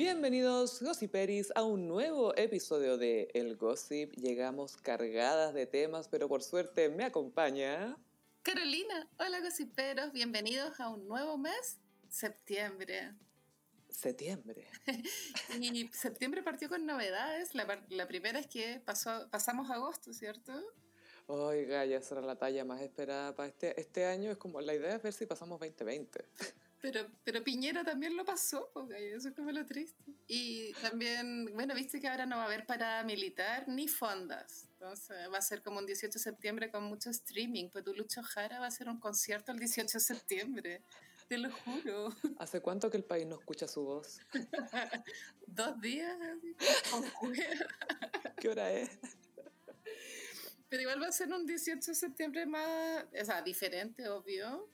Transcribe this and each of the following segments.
Bienvenidos, Gossiperis, a un nuevo episodio de El Gossip. Llegamos cargadas de temas, pero por suerte me acompaña. Carolina, hola Gossiperos, bienvenidos a un nuevo mes, septiembre. Septiembre. y septiembre partió con novedades. La, la primera es que pasó, pasamos agosto, ¿cierto? Oiga, ya será la talla más esperada para este, este año. Es como la idea es ver si pasamos 2020. Pero, pero Piñera también lo pasó, porque eso es como lo triste. Y también, bueno, viste que ahora no va a haber paramilitar ni fondas. Entonces va a ser como un 18 de septiembre con mucho streaming. Pues tu Lucho Jara va a hacer un concierto el 18 de septiembre. Te lo juro. ¿Hace cuánto que el país no escucha su voz? Dos días. ¿Qué hora es? Pero igual va a ser un 18 de septiembre más, o sea, diferente, obvio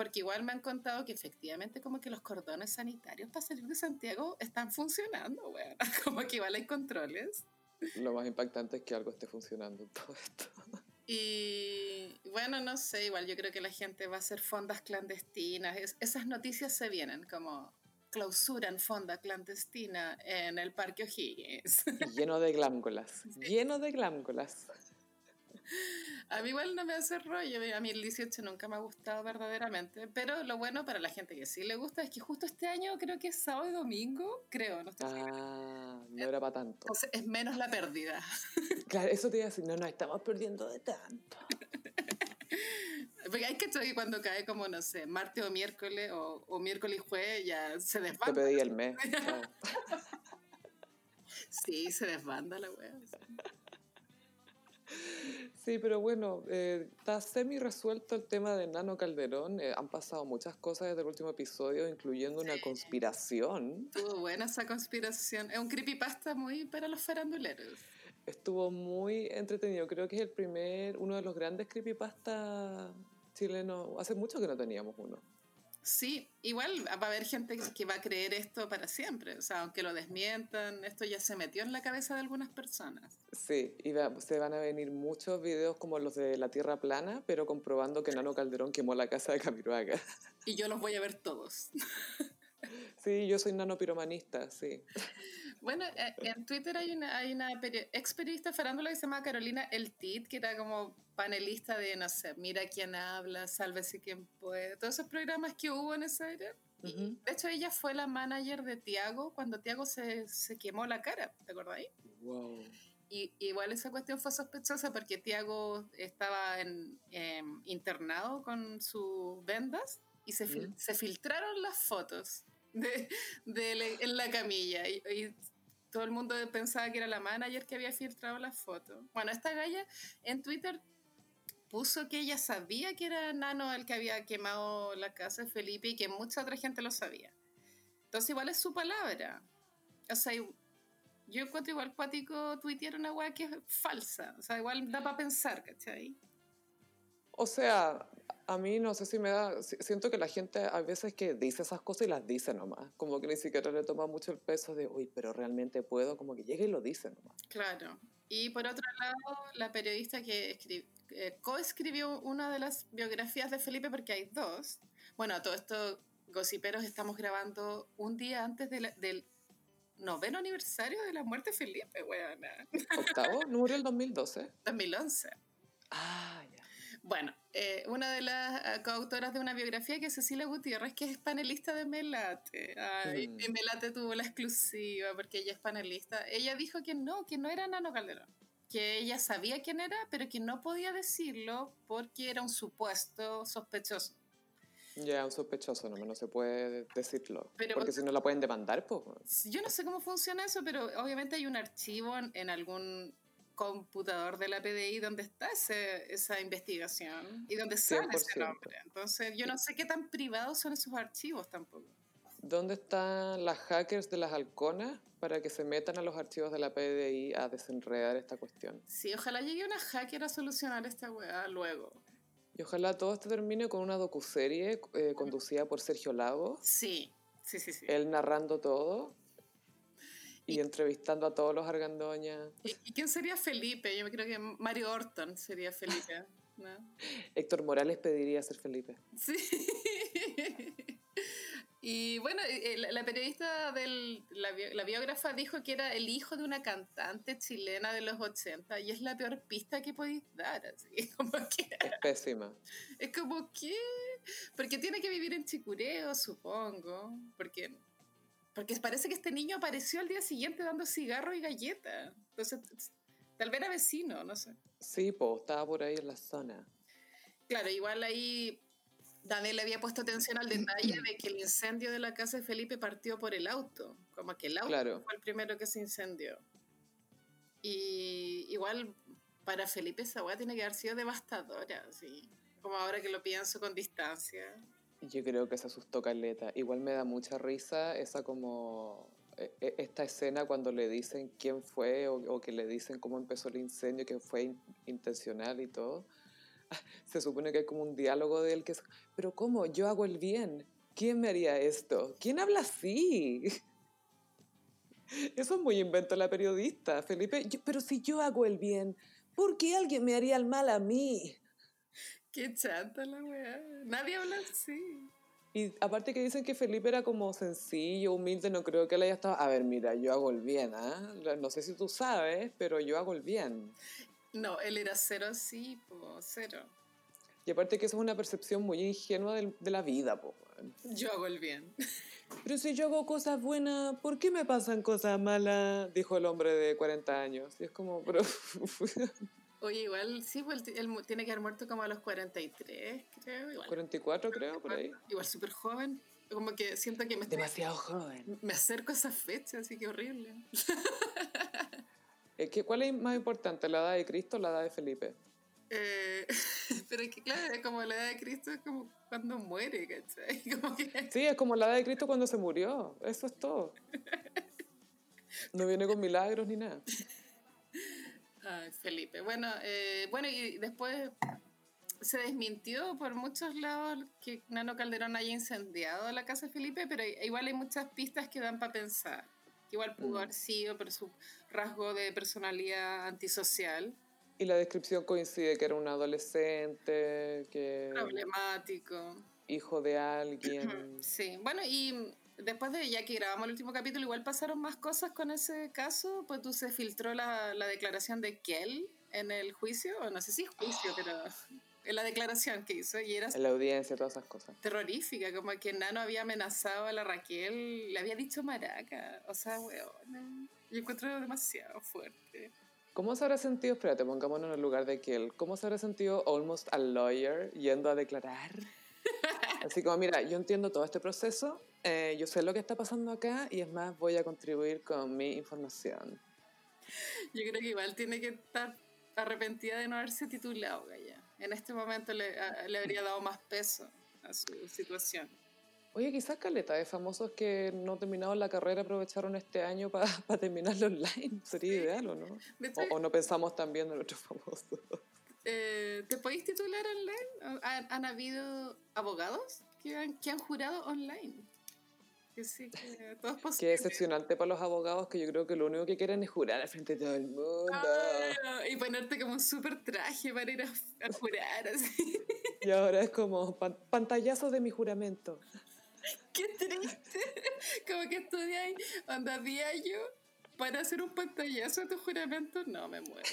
porque igual me han contado que efectivamente como que los cordones sanitarios para salir de Santiago están funcionando, bueno, como que igual hay controles. Lo más impactante es que algo esté funcionando en todo esto. Y bueno, no sé, igual yo creo que la gente va a hacer fondas clandestinas. esas noticias se vienen como clausuran fonda clandestina en el Parque O'Higgins. Lleno de glámgolas, lleno de glámgolas. A mí igual no me hace rollo, a mí el 18 nunca me ha gustado verdaderamente, pero lo bueno para la gente que sí le gusta es que justo este año creo que es sábado y domingo, creo, no estoy Ah, no era para tanto. es menos la pérdida. Claro, eso te iba a decir, no nos estamos perdiendo de tanto. Porque hay que que cuando cae como, no sé, martes o miércoles o, o miércoles y jueves ya se desbanda. Te pedí el mes. sí, se desbanda la wea. Sí, pero bueno, eh, está semi resuelto el tema de Nano Calderón. Eh, han pasado muchas cosas desde el último episodio, incluyendo una conspiración. Estuvo buena esa conspiración. Es un creepypasta muy para los faranduleros. Estuvo muy entretenido. Creo que es el primer, uno de los grandes creepypasta chilenos. Hace mucho que no teníamos uno. Sí, igual va a haber gente que va a creer esto para siempre. O sea, aunque lo desmientan, esto ya se metió en la cabeza de algunas personas. Sí, y se van a venir muchos videos como los de la Tierra plana, pero comprobando que Nano Calderón quemó la casa de Camiroaga. Y yo los voy a ver todos. Sí, yo soy nano piromanista, sí. Bueno, eh, en Twitter hay una, hay una ex periodista farándula que se llama Carolina El Tit, que era como panelista de, no sé, Mira quién habla, Sálvese quien puede, todos esos programas que hubo en esa era. De hecho, ella fue la manager de Tiago cuando Tiago se, se quemó la cara, ¿te acuerdas Wow. Y igual esa cuestión fue sospechosa porque Tiago estaba en, em, internado con sus vendas y se, se filtraron las fotos de, de, en la camilla. Y, todo el mundo pensaba que era la manager que había filtrado las fotos. Bueno, esta galla en Twitter puso que ella sabía que era Nano el que había quemado la casa de Felipe y que mucha otra gente lo sabía. Entonces igual es su palabra. O sea, yo encuentro igual cuático tuitear una weá que es falsa. O sea, igual da para pensar, ¿cachai? O sea, a mí no sé si me da, siento que la gente a veces que dice esas cosas y las dice nomás, como que ni siquiera le toma mucho el peso de, uy, pero realmente puedo, como que llega y lo dice nomás. Claro. Y por otro lado, la periodista que eh, coescribió una de las biografías de Felipe, porque hay dos. Bueno, todo esto, gossiperos, estamos grabando un día antes del noveno aniversario de la muerte de Felipe, weona. ¿Octavo? ¿No murió el 2012? 2011. Ah. Bueno, eh, una de las eh, coautoras de una biografía que es Cecilia Gutiérrez, que es panelista de Melate. Ay, mm. Melate tuvo la exclusiva porque ella es panelista. Ella dijo que no, que no era Nano Calderón. Que ella sabía quién era, pero que no podía decirlo porque era un supuesto sospechoso. Ya, un sospechoso, no, no se puede decirlo. porque si no la pueden demandar, pues. Yo no sé cómo funciona eso, pero obviamente hay un archivo en algún computador de la PDI donde está ese, esa investigación y donde sale ese nombre. Entonces, yo no sé qué tan privados son esos archivos tampoco. ¿Dónde están las hackers de las halconas para que se metan a los archivos de la PDI a desenredar esta cuestión? Sí, ojalá llegue una hacker a solucionar esta weá luego. Y ojalá todo esto termine con una docuserie eh, conducida por Sergio Lago. Sí, sí, sí, sí. Él narrando todo y, entrevistando a todos los argandoñas. ¿Y, quién sería Felipe? Yo creo que Mario Orton sería Felipe. Héctor Morales pediría ser Felipe. Sí. Y bueno, eh, eh, la, periodista del, la, biógrafa dijo que era el hijo de una cantante chilena de los 80 y es la peor pista que podéis dar, así como que... Es pésima. Es como que... Porque tiene que vivir en Chicureo, supongo, porque... Porque parece que este niño apareció al día siguiente dando cigarro y galleta. Entonces, tal vez era vecino, no sé. Sí, pues estaba por ahí en la zona. Claro, igual ahí Daniel le había puesto atención al detalle de que el incendio de la casa de Felipe partió por el auto, como que el auto fue el primero que se incendió. Y igual para Felipe esa tiene que haber sido devastadora, así, como ahora que lo pienso con distancia. Yo creo que se asustó Caleta. Igual me da mucha risa esa como e, e, esta escena cuando le dicen quién fue o, o, que le dicen cómo empezó el incendio, que fue intencional y todo se supone que hay como un diálogo de él que es, pero ¿cómo? Yo hago el bien. ¿Quién me haría esto? ¿Quién habla así? Eso es muy invento la periodista, Felipe. pero si yo hago el bien, ¿por qué alguien me haría el mal a mí? Qué chata la weá. Nadie habla así. Y aparte que dicen que Felipe era como sencillo, humilde, no creo que él haya estado, a ver, mira, yo hago el bien, ¿ah? No sé si tú sabes, pero yo hago el bien. No, él era cero así, po, cero. Y aparte que eso es una percepción muy ingenua de, la vida, po. Yo hago el bien. Pero si yo hago cosas buenas, ¿por qué me pasan cosas malas? Dijo el hombre de 40 años. Y es como, pero... Oye, igual, sí, pues, él, tiene que haber muerto como a los 43, creo. Igual. 44, creo, por ahí. Igual súper joven. Como que siento que me Demasiado joven. Me acerco a esa fecha, así que horrible. ¿Cuál es más importante, la edad de Cristo o la edad de Felipe? Eh, pero es que claro, es como la edad de Cristo es como cuando muere, ¿cachai? Sí, es como la edad de Cristo cuando se murió, eso es todo. No viene con milagros ni nada. Ay, Felipe. Bueno, eh, bueno, y después se desmintió por muchos lados que Nano Calderón haya incendiado la casa de Felipe, pero igual hay muchas pistas que dan para pensar. Igual pudo mm. haber sido, pero su rasgo de personalidad antisocial. Y la descripción coincide que era un adolescente, que... Problemático. Hijo de alguien. Sí, bueno, y después de ya que grabamos el último capítulo, igual pasaron más cosas con ese caso, pues tú se filtró la, la declaración de Kell en el juicio, o no sé si juicio, pero en la declaración que hizo. Y era en la audiencia, todas esas cosas. Terrorífica, como que Nano había amenazado a la Raquel, le había dicho maraca, o sea, weón. Yo encuentro demasiado fuerte. ¿Cómo se habrá sentido, espérate, pongámonos en el lugar de Kiel, ¿cómo se habrá sentido almost a lawyer yendo a declarar? Así como, mira, yo entiendo todo este proceso, eh, yo sé lo que está pasando acá y es más, voy a contribuir con mi información. Yo creo que igual tiene que estar arrepentida de no haberse titulado, Gaya. En este momento le, le habría dado más peso a su situación. Oye, quizás caleta de famosos que no terminaron la carrera aprovecharon este año para pa terminarlo online. Sería ideal, ¿o no? o, no pensamos también en otros famosos. Eh, ¿Te podéis titular online? ¿Han, habido abogados que han, que han jurado online? Que sí, que todo es posible. Qué excepcionante para los abogados que yo creo que lo único que quieren es jurar al frente de todo el mundo. Ah, y ponerte como un súper traje para ir a, a jurar, así. Y ahora es como pantallazo de mi juramento. Qué triste. Como que estudiáis onda yo para hacer un pantallazo a tu juramento. No, me muero.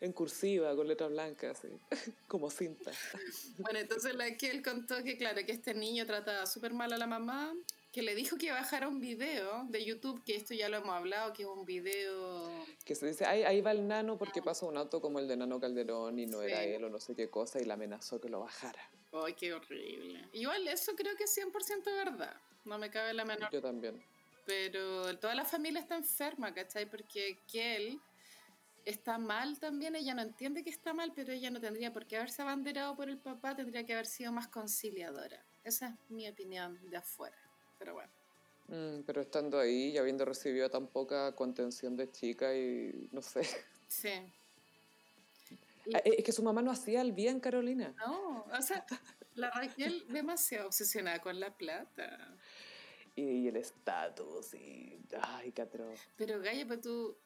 En cursiva, con letra blanca, así, como cinta. Bueno, entonces la que él contó que, claro, que este niño trataba súper mal a la mamá, que le dijo que bajara un video de YouTube, que esto ya lo hemos hablado, que es un video... Que se dice, ahí, ahí va el nano porque pasa un auto como el de Nano Calderón y no era él o no sé qué cosa y la amenazó que lo bajara. Ay, qué horrible. Igual eso creo que es 100% verdad. No me cabe la menor. Yo también. Pero toda la familia está enferma, ¿cachai? Porque Kel está mal también. Ella no entiende que está mal, pero ella no tendría por qué haberse abanderado por el papá. Tendría que haber sido más conciliadora. Esa es mi opinión de afuera. Pero bueno. Mm, pero estando ahí y habiendo recibido tan poca contención de chica y no sé. Sí. Ah, es que su mamá no hacía el bien, Carolina. No, o sea, la Raquel demasiado obsesionada con la plata. Y, el estatus, y. Ay, qué atroz. Pero, Gaya, pues tú.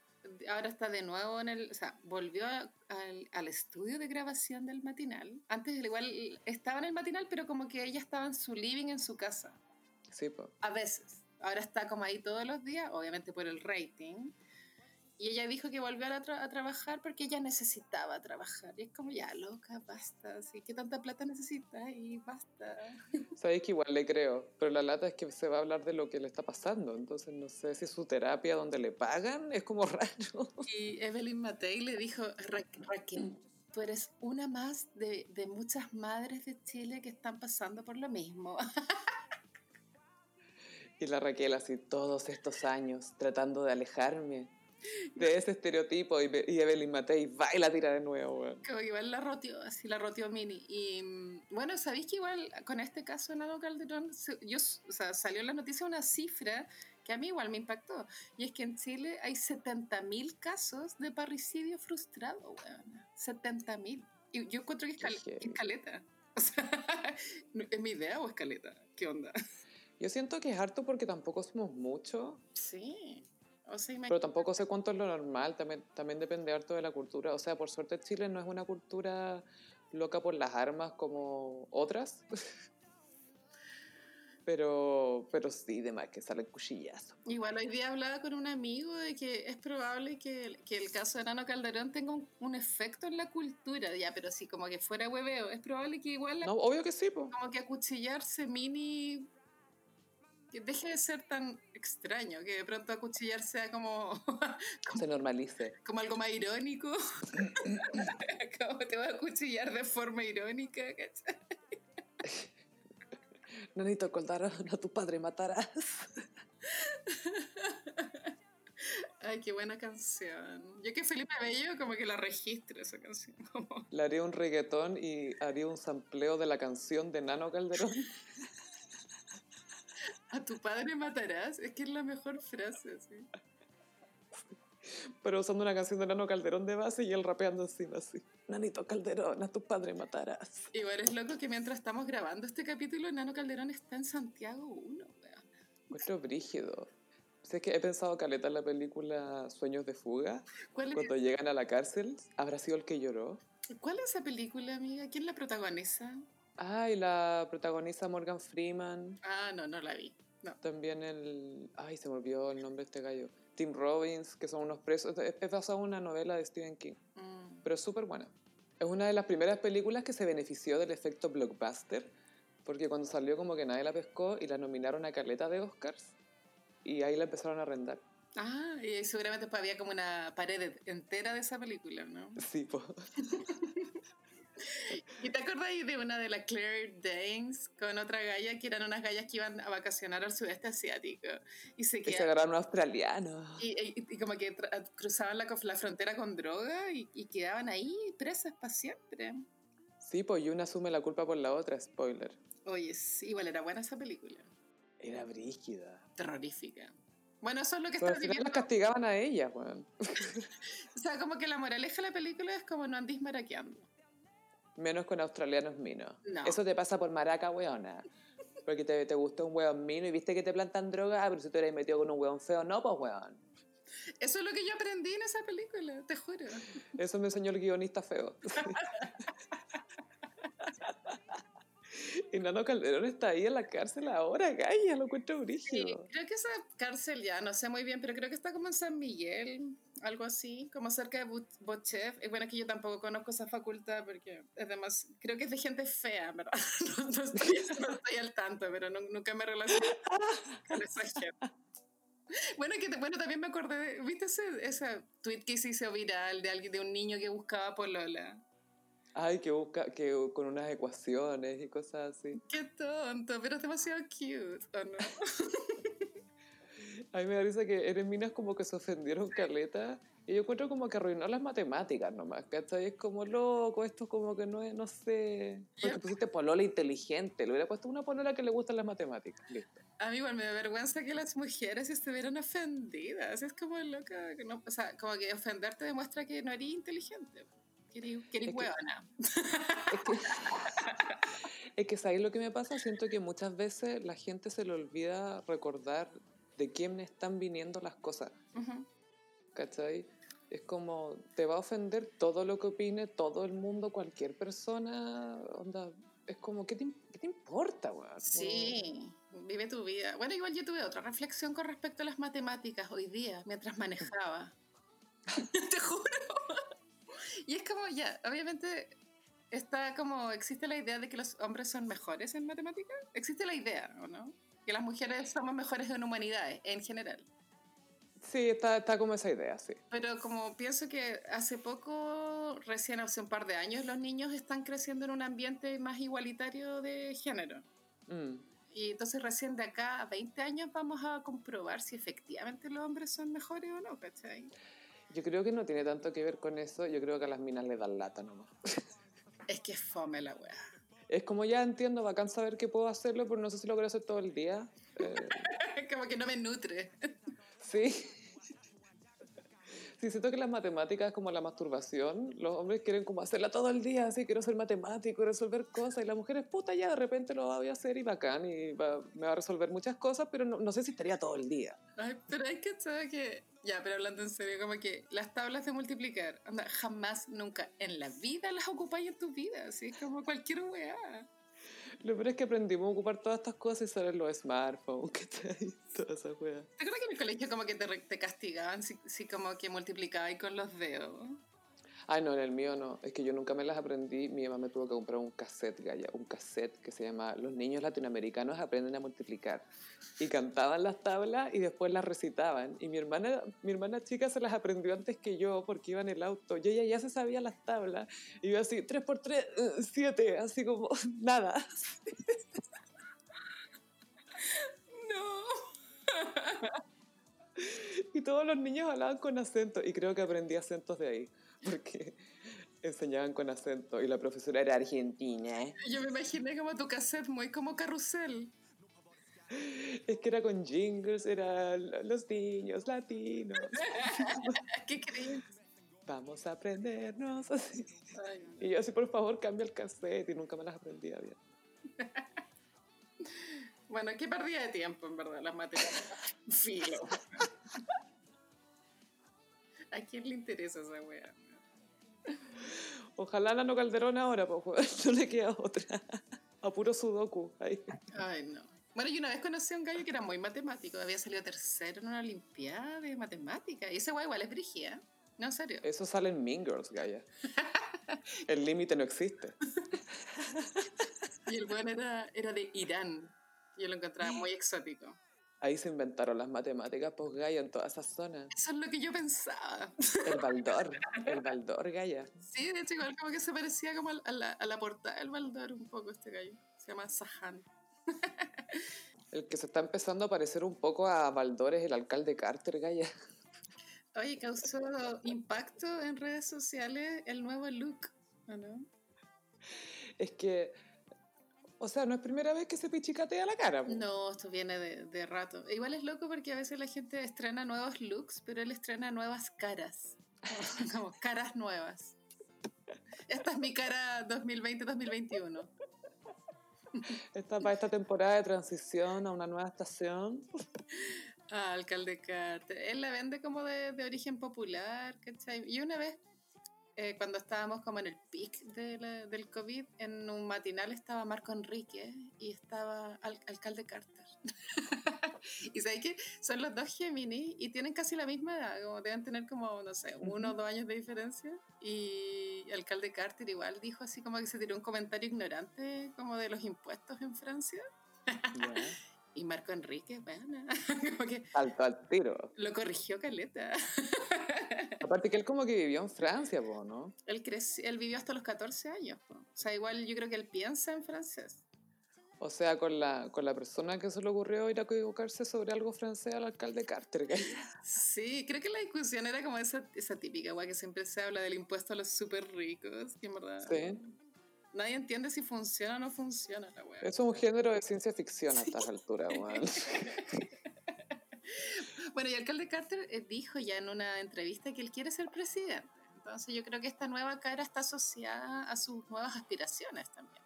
Ahora está de nuevo en el, o sea, volvió al, al, estudio de grabación del matinal. Antes igual estaba en el matinal, pero como que ella estaba en su living en su casa. Sí, pues. A veces. Ahora está como ahí todos los días, obviamente por el rating. Y ella dijo que volvió a, trabajar porque ella necesitaba trabajar. Y es como, ya, loca, basta. Así que tanta plata necesita y basta. Sabéis que igual le creo, pero la lata es que se va a hablar de lo que le está pasando. Entonces no sé si su terapia donde le pagan es como raro. Y Evelyn Matei le dijo, Raquel, tú eres una más de, de muchas madres de Chile que están pasando por lo mismo. Y la Raquel así todos estos años tratando de alejarme de ese estereotipo y, Evelyn Matei va y la tira de nuevo. Que igual la roteó, así la roteó Mini. Y bueno, ¿sabéis que igual con este caso de Nano Calderón, yo, o sea, salió en la noticia una cifra que a mí igual me impactó. Y es que en Chile hay 70.000 casos de parricidio frustrado, weón. 70.000. Y yo encuentro que es, escaleta. O sea, ¿es mi idea o escaleta? ¿Qué onda? Yo siento que es harto porque tampoco somos muchos. Sí. Pero tampoco sé cuánto es lo normal, también, también depende harto de la cultura. O sea, por suerte Chile no es una cultura loca por las armas como otras. pero, pero sí, de más que salen cuchillazos. Igual hoy día hablaba con un amigo de que es probable que, que el caso de Nano Calderón tenga un, efecto en la cultura, ya, pero sí, como que fuera hueveo. Es probable que igual... No, obvio que sí, po. Como que acuchillarse mini que deje de ser tan extraño, que de pronto acuchillar sea como, se normalice. Como algo más irónico. como te voy a acuchillar de forma irónica, ¿cachai? Nanito Coldarón, a tu padre matarás. Ay, qué buena canción. Yo que Felipe Bello como que la registro esa canción. Le haría un reggaetón y haría un sampleo de la canción de Nano Calderón. A tu padre matarás, es que es la mejor frase, sí. Pero usando una canción de Nano Calderón de base y él rapeando encima así. Nanito Calderón, a tu padre matarás. Igual es loco que mientras estamos grabando este capítulo, Nano Calderón está en Santiago 1, Mucho brígido. Sé que he pensado caleta en la película Sueños de Fuga. Cuando llegan a la cárcel, ¿habrá sido el que lloró? ¿Cuál es esa película, amiga? ¿Quién la protagoniza? Ay, la protagoniza Morgan Freeman. Ah, no, no la vi. También el. Ay, se me olvidó el nombre de este gallo. Tim Robbins, que son unos presos. Es basado en una novela de Stephen King. Mm. Pero es súper buena. Es una de las primeras películas que se benefició del efecto blockbuster. Porque cuando salió, como que nadie la pescó y la nominaron a Carleta de Oscars. Y ahí la empezaron a arrendar. Ah, y seguramente había como una pared entera de esa película, ¿no? Sí, pues. ¿Y te acuerdas de una de las Claire Danes con otra galla que eran unas gallas que iban a vacacionar al sudeste asiático? Y se, y se agarraron australianos. Y, y, como que cruzaban la, la, frontera con droga y, y, quedaban ahí presas para siempre. Sí, pues y una asume la culpa por la otra, spoiler. Oye, sí, igual era buena esa película. Era brígida. Terrorífica. Bueno, eso es lo que Pero al final las castigaban a ella, weón. o sea, como que la moraleja de la película es como no andís maraqueando. Menos con australianos minos. Eso te pasa por maraca, weona. Porque te, te gustó un weón mino y viste que te plantan droga, ah, pero si tú eres metido con un weón feo, no, pues weón. Eso es lo que yo aprendí en esa película, te juro. Eso me enseñó el guionista feo. Y Nano Calderón está ahí en la cárcel ahora, Gaya, lo encuentro brígido. creo que esa cárcel ya, no sé muy bien, pero creo que está como en San Miguel, algo así, como cerca de Bochef. Y bueno, que yo tampoco conozco esa facultad porque es demás, creo que es de gente fea, ¿verdad? No, estoy, al tanto, pero nunca me relacioné con esa gente. Bueno, que bueno, también me acordé, ¿viste ese, ese tweet que se hizo viral de alguien, de un niño que buscaba por Lola? Ay, que busca, que con unas ecuaciones y cosas así. Qué tonto, pero es demasiado cute, ¿o no? A mí me parece que eres minas como que se ofendieron caleta y yo encuentro como que arruinó las matemáticas nomás, ¿cachai? Es como loco, esto como que no es, no sé. Porque pusiste polola inteligente, le hubiera puesto una polola que le gustan las matemáticas, listo. A mí igual me da vergüenza que las mujeres estuvieran ofendidas, es como loca, que no, o sea, como que ofenderte demuestra que no eres inteligente. Querí, querí huevona. Es que, ¿sabéis lo que me pasa? Siento que muchas veces la gente se le olvida recordar de quién están viniendo las cosas. ¿cachai? Es como, te va a ofender todo lo que opine todo el mundo, cualquier persona, onda, es como, ¿qué te, qué te importa, weón? Sí, vive tu vida. Bueno, igual yo tuve otra reflexión con respecto a las matemáticas hoy día, mientras manejaba. te juro. Y es como, ya, obviamente está como, existe la idea de que los hombres son mejores en matemáticas. Existe la idea, ¿o no? Que las mujeres somos mejores en humanidades, en general. Sí, está, está como esa idea, sí. Pero como pienso que hace poco, recién hace un par de años, los niños están creciendo en un ambiente más igualitario de género. Mm. Y entonces recién de acá a 20 años vamos a comprobar si efectivamente los hombres son mejores o no, ¿cachai? Yo creo que no tiene tanto que ver con eso, yo creo que a las minas le dan lata nomás. Es que es fome la wea. Es como ya entiendo, bacán saber que puedo hacerlo, pero no sé si lo quiero hacer todo el día. Eh, como que no me nutre. sí. Sí, siento que las matemáticas, como la masturbación, los hombres quieren como hacerla todo el día, así, quiero ser matemático, resolver cosas, y las mujeres, puta, ya de repente lo voy a hacer y bacán, y va- me va a resolver muchas cosas, pero no, no sé si estaría todo el día. Ay, pero hay que saber que. Ya, pero hablando en serio, como que las tablas de multiplicar, anda, jamás, nunca en la vida las ocupáis en tu vida, así como cualquier weá. Lo peor es que aprendimos a ocupar todas estas cosas y salen los smartphones, ¿cachai? Toda esa. ¿Te acuerdas que en el colegio como que te, te castigaban si, si como que multiplicabas con los dedos? Ay, no, en el mío no. Es que yo nunca me las aprendí. Mi mamá me tuvo que comprar un cassette, Gaya. Un cassette que se llama Los niños latinoamericanos aprenden a multiplicar. Y cantaban las tablas y después las recitaban. Y mi hermana, mi hermana chica se las aprendió antes que yo porque iba en el auto. Y ella ya se sabía las tablas. Y yo así, 3 por 3, 7. Así como, nada. No. Y todos los niños hablaban con acento. Y creo que aprendí acentos de ahí. Porque enseñaban con acento. Y la profesora era argentina. Yo me imaginé como tu cassette muy como carrusel. Es que era con jingles, era los niños latinos. ¿Qué crees? Vamos a aprendernos así. Ay, no. Y yo así, por favor, cambia el cassette. Y nunca me las aprendía bien. Bueno, qué pérdida de tiempo, en verdad, las matemáticas. Filo. ¿A quién le interesa esa wea? Ojalá Nano Calderón ahora, pues, no le queda otra. A puro sudoku. Ahí. Ay, no. Bueno, yo una vez conocí a un gallo que era muy matemático. Había salido tercero en una olimpiada de matemática. Y ese guay igual es brigia. No, en serio. Eso sale en Mean Girls, Gaia. El límite no existe. Y el weón era, era de Irán. Yo lo encontraba muy exótico. Ahí se inventaron las matemáticas, pues Gaia, en toda esa zona. Eso es lo que yo pensaba. El Baldor, el Baldor, Gaia. Sí, de hecho, igual como que se parecía como a la, a la portada del Baldor un poco este gallo. Se llama Sahan. El que se está empezando a parecer un poco a Baldor es el alcalde Carter, Gaia. Oye, causó impacto en redes sociales el nuevo look, ¿o no? Es que, o sea, no es primera vez que se pichicatea la cara. po. No, esto viene de, de rato. Igual es loco porque a veces la gente estrena nuevos looks, pero él estrena nuevas caras. Como, como caras nuevas. Esta es mi cara 2020-2021. Esta, para esta temporada de transición a una nueva estación. Ah, alcalde Carter. Él la vende como de, de origen popular, ¿cachai? Y una vez, eh, cuando estábamos como en el pic de la- del COVID, en un matinal estaba Marco Enrique y estaba al- alcalde Carter. y sabéis que son los dos Géminis y tienen casi la misma edad, como deben tener como, no sé, uno o dos años de diferencia. Y el alcalde Carter igual dijo así como que se tiró un comentario ignorante como de los impuestos en Francia. Ya. Y Marco Enrique, bueno, como que Salto al tiro. lo corrigió Caleta. Aparte que él como que vivió en Francia, po, ¿no? Él, creci- él vivió hasta los 14 años. po. O sea, igual yo creo que él piensa en francés. O sea, con la, con la persona que se le ocurrió ir a equivocarse sobre algo francés al alcalde Carter. Sí, creo que la discusión era como esa, esa típica, guay, que siempre se habla del impuesto a los súper ricos. Que en verdad Sí. nadie entiende si funciona o no funciona la weá. Es un género de ciencia ficción a estas alturas, weón. Bueno, y el alcalde Carter eh, dijo ya en una entrevista que él quiere ser presidente. Entonces yo creo que esta nueva cara está asociada a sus nuevas aspiraciones también.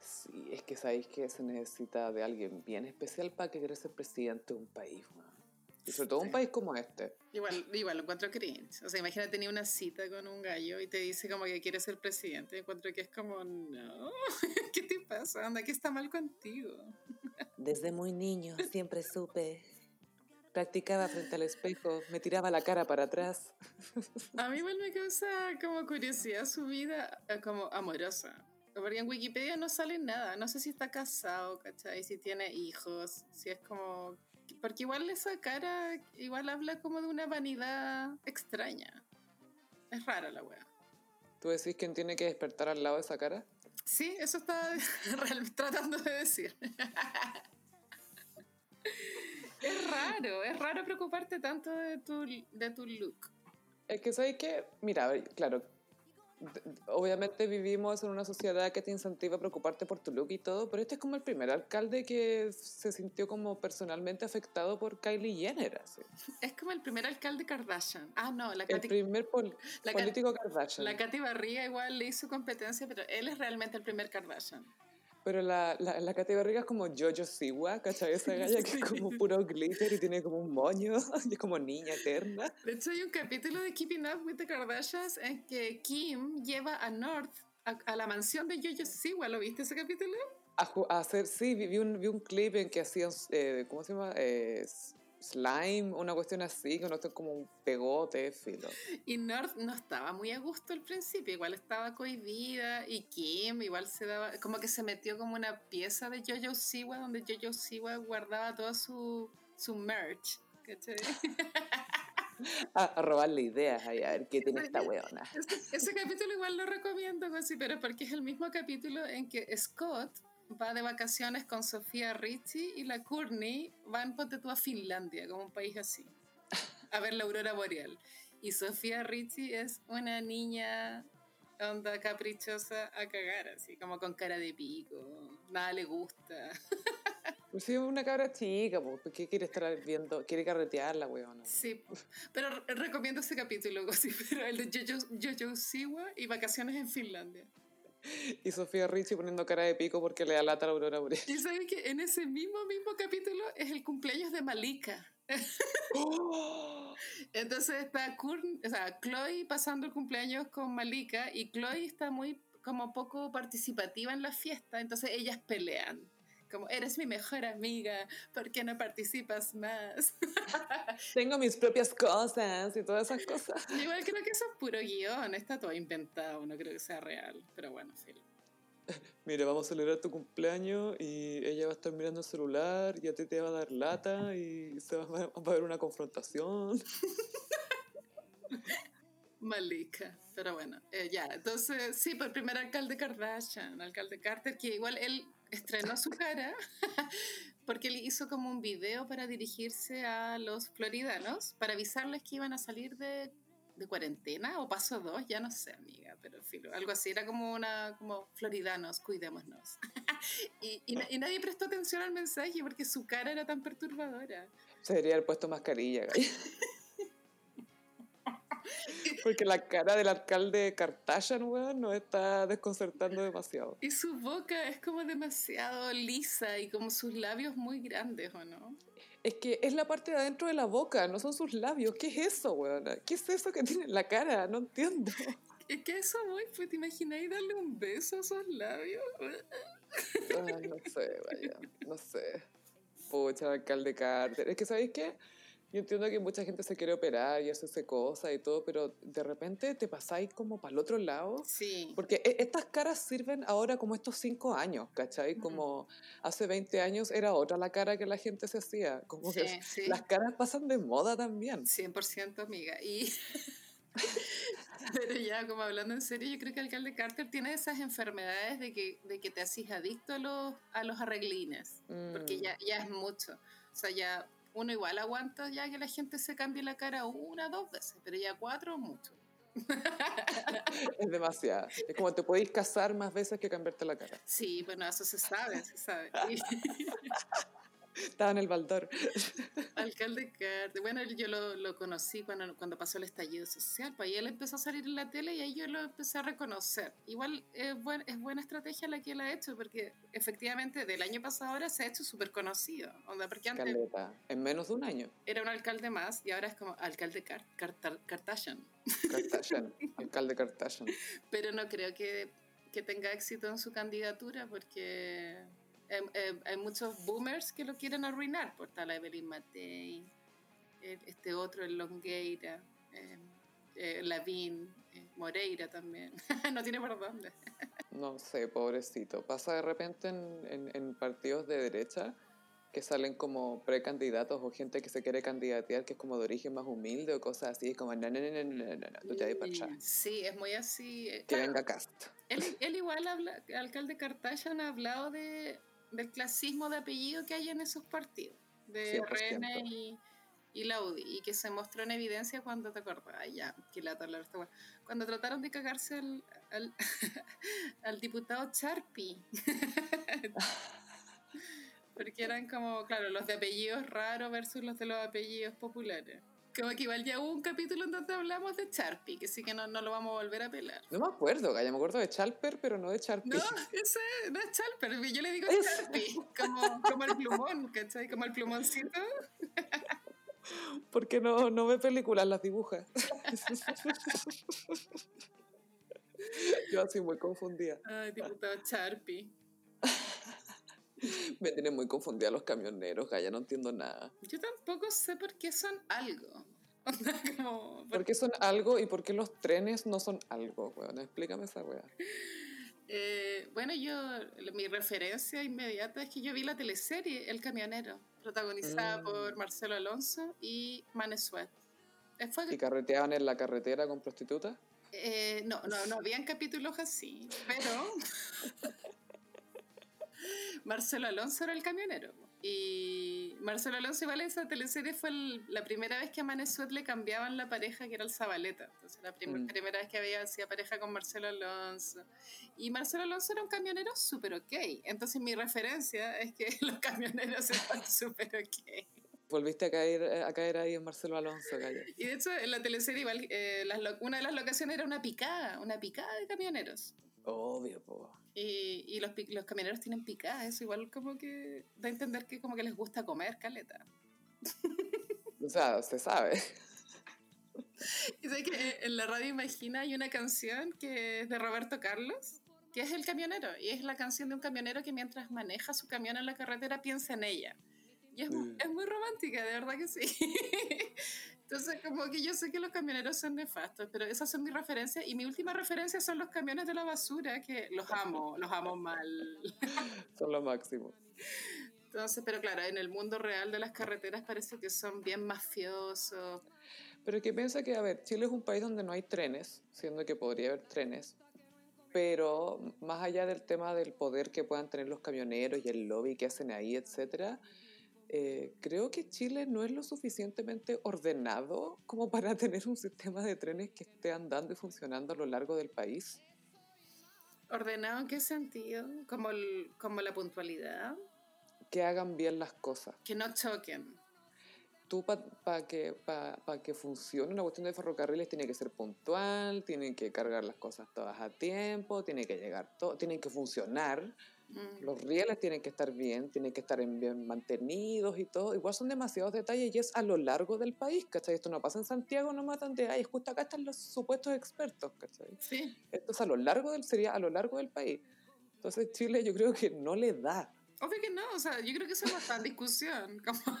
Sí, es que sabéis que se necesita de alguien bien especial para que quiera ser presidente de un país, weón. Y sobre todo un país como este. Igual, igual lo encuentro cringe. O sea, imagínate tener una cita con un gallo y te dice como que quiere ser presidente. Encuentro que es como, no, ¿qué te pasa? Anda, ¿qué está mal contigo? Desde muy niño siempre supe. Practicaba frente al espejo, me tiraba la cara para atrás. A mí igual me causa como curiosidad su vida eh, como amorosa. Porque en Wikipedia no sale nada. No sé si está casado, ¿cachai? Si tiene hijos, si es como porque igual esa cara, igual habla como de una vanidad extraña. Es rara la wea. ¿Tú decís quién tiene que despertar al lado de esa cara? Sí, eso estaba tratando de decir. es raro, es raro preocuparte tanto de tu, de tu look. Es que, ¿sabes qué? Mira, claro, obviamente vivimos en una sociedad que te incentiva a preocuparte por tu look y todo, pero este es como el primer alcalde que se sintió como personalmente afectado por Kylie Jenner. Es como el primer alcalde Kardashian. Ah, no, la El primer político Kardashian. La Katy Barriga igual le hizo competencia, pero él es realmente el primer Kardashian. Pero la, la, la Katy Barriga es como Jojo Siwa, ¿cachai? Esa galla que es como puro glitter y tiene como un moño y es como niña eterna. De hecho, hay un capítulo de Keeping Up with the Kardashians en que Kim lleva a North a, la mansión de Jojo Siwa. ¿Lo viste ese capítulo? A, hacer, sí, vi un, vi un clip en que hacían, eh, ¿cómo se llama? Eh, slime, una cuestión así, que no está como un pegote, filo. Y North no estaba muy a gusto al principio, igual estaba cohibida, y Kim igual se daba, como que se metió como una pieza de Jojo Siwa, donde Jojo Siwa guardaba toda su, su merch, ¿cachai? a, robarle ideas ahí, a ver qué tiene esta weona. Ese, capítulo igual lo recomiendo, así, pero porque es el mismo capítulo en que Scott va de vacaciones con Sofía Richie y la Courtney van, ponte tú, a Finlandia, como un país así, a ver la aurora boreal. Y Sofía Richie es una niña onda caprichosa a cagar, así como con cara de pico, nada le gusta. Pues sí, una cabra chica, porque quiere estar viendo, quiere carretear la weona. Sí, pero recomiendo ese capítulo, así, pero el de Jojo, Jojo Siwa y vacaciones en Finlandia. Y Sofía Richie poniendo cara de pico porque le da lata a la aurora boreal. Y sabes que en ese mismo, mismo capítulo es el cumpleaños de Malika. ¡Oh! Entonces está o sea, Chloe pasando el cumpleaños con Malika y Chloe está muy como poco participativa en la fiesta, entonces ellas pelean. Como, eres mi mejor amiga, ¿por qué no participas más? Tengo mis propias cosas y todas esas cosas. Igual creo que eso es puro guion, está todo inventado, no creo que sea real, pero bueno, sí. Mira, vamos a celebrar tu cumpleaños y ella va a estar mirando el celular y a ti te va a dar lata y se va, a haber una confrontación. Malika, pero bueno, eh, ya, entonces sí, el primer alcalde Kardashian, alcalde Carter, que igual él estrenó su cara porque él hizo como un video para dirigirse a los floridanos, para avisarles que iban a salir de, de cuarentena o paso dos, ya no sé, amiga, pero filo, algo así, era como una, como floridanos, cuidémonos. y, y, nadie prestó atención al mensaje porque su cara era tan perturbadora. Se debería haber puesto mascarilla, Porque la cara del alcalde de Cartagena, weón, nos está desconcertando demasiado. Y su boca es como demasiado lisa y como sus labios muy grandes, ¿o no? Es que es la parte de adentro de la boca, no son sus labios. ¿Qué es eso, weón? ¿Qué es eso que tiene en la cara? No entiendo. Es que eso muy, pues, ¿te imagináis darle un beso a esos labios? no sé, vaya, no sé. Pucha, alcalde Carter. Es que, ¿sabéis qué? Yo entiendo que mucha gente se quiere operar y hacerse cosas y todo, pero de repente te pasáis como para el otro lado. Sí. Porque e, estas caras sirven ahora como estos cinco años, ¿cachai? Como hace 20 años era otra la cara que la gente se hacía. Como que las caras pasan de moda también. 100% amiga. Y... Pero ya, como hablando en serio, yo creo que el alcalde Carter tiene esas enfermedades de que, de que te haces adicto a los, a los arreglines, porque mm. ya, ya es mucho. O sea, ya uno igual aguanta ya que la gente se cambie la cara una, dos veces, pero ya cuatro, mucho. es demasiado. Es como te podéis casar más veces que cambiarte la cara. Sí, bueno, eso se sabe, se sabe. Estaba en el baldor. Alcalde Cart. Bueno, yo lo, lo conocí cuando, cuando pasó el estallido social. Pues ahí él empezó a salir en la tele y ahí yo lo empecé a reconocer. Igual es, buen, es buena estrategia la que él ha hecho, porque efectivamente del año pasado ahora se ha hecho súper conocido. Onda, porque antes Caleta. En menos de un año. era un alcalde más y ahora es como alcalde Car Cartar- alcalde Kardashian. Pero no creo que, que tenga éxito en su candidatura porque em, hay muchos boomers que lo quieren arruinar. Por tal Evelyn Matei, este otro, el Longueira, em, eh, Lavín, eh, Moreira también. no tiene por dónde. No sé, pobrecito. Pasa de repente en, en- en partidos de derecha que salen como precandidatos o gente que se quiere candidatear que es como de origen más humilde o cosas así, como no, no, no, no, no, no, no, tú te vas para atrás. Sí, es muy así. eh, Que claro, venga Cast. Él, él igual, habla, alcalde Cartagena ha hablado de, del clasismo de apellido que hay en esos partidos, de 100%. RN y, y la UDI, y que se mostró en evidencia cuando, ¿te acuerdas? Ay, ya, hablar de esta wea. Cuando trataron de cagarse al, al, al diputado Charpi. Porque eran como, claro, los de apellidos raros versus los de los apellidos populares. Como que igual ya hubo un capítulo en donde hablamos de Charpi, que sí que no, no lo vamos a volver a pelar. No me acuerdo, Gaya, me acuerdo de Chalper, pero no de Charpi. No, ese no es Charper, yo le digo Es- Charpi, como, como el plumón, ¿cachai? Como el plumoncito. Porque no, no ve películas, las dibuja. Yo así muy confundida. Ay, diputado Charpi. Me tienen muy confundida los camioneros, Gaya, no entiendo nada. Yo tampoco sé por qué son algo. Como, ¿Por qué son algo y por qué los trenes no son algo, weón? Explícame esa weá. eh, bueno, yo, mi referencia inmediata es que yo vi la teleserie El Camionero, protagonizada Mm. por Marcelo Alonso y Manesuet. Eh, ¿Y carreteaban en la carretera con prostitutas? Eh, no, no, no habían capítulos así, pero Marcelo Alonso era el camionero. Y Marcelo Alonso igual esa teleserie fue el- la primera vez que a Manesuet le cambiaban la pareja que era el Zabaleta. Entonces la prim- Mm. primera vez que había hacía pareja con Marcelo Alonso. Y Marcelo Alonso era un camionero súper ok. Entonces mi referencia es que los camioneros están súper ok. Volviste a caer, a caer ahí en Marcelo Alonso. Y de hecho en la teleserie igual eh, las una de las locaciones era una picada, una picada de camioneros. Obvio, po. Y, y los, los camioneros tienen picadas, eso igual como que da a entender que como que les gusta comer caleta. O sea, se sabe. Y sé que en la radio Imagina hay una canción que es de Roberto Carlos, que es El Camionero, y es la canción de un camionero que mientras maneja su camión en la carretera piensa en ella. Y es, Mm. es muy romántica, de verdad que sí. Entonces, como que yo sé que los camioneros son nefastos, pero esas son mis referencias. Y mi última referencia son los camiones de la basura, que los amo, los amo mal. Son lo máximo. Entonces, pero claro, en el mundo real de las carreteras parece que son bien mafiosos. Pero que piensa que, a ver, Chile es un país donde no hay trenes, siendo que podría haber trenes, pero más allá del tema del poder que puedan tener los camioneros y el lobby que hacen ahí, etcétera, eh, creo que Chile no es lo suficientemente ordenado como para tener un sistema de trenes que esté andando y funcionando a lo largo del país. ¿Ordenado en qué sentido? Como, el- como la puntualidad. Que hagan bien las cosas. Que no choquen. tú para que, pa, pa que funcione una cuestión de ferrocarriles tiene que ser puntual, tienen que cargar las cosas todas a tiempo, tiene que llegar todo, tienen que funcionar, Mm. los rieles tienen que estar bien, tienen que estar en bien mantenidos y todo. Igual son demasiados detalles y es a lo largo del país, ¿cachai? Esto no pasa en Santiago nomás donde, ay, justo acá están los supuestos expertos, ¿cachai? Sí. Esto es a lo largo del, sería a lo largo del país. Entonces Chile yo creo que no le da. Obvio que no, o sea, yo creo que eso no está en discusión. como-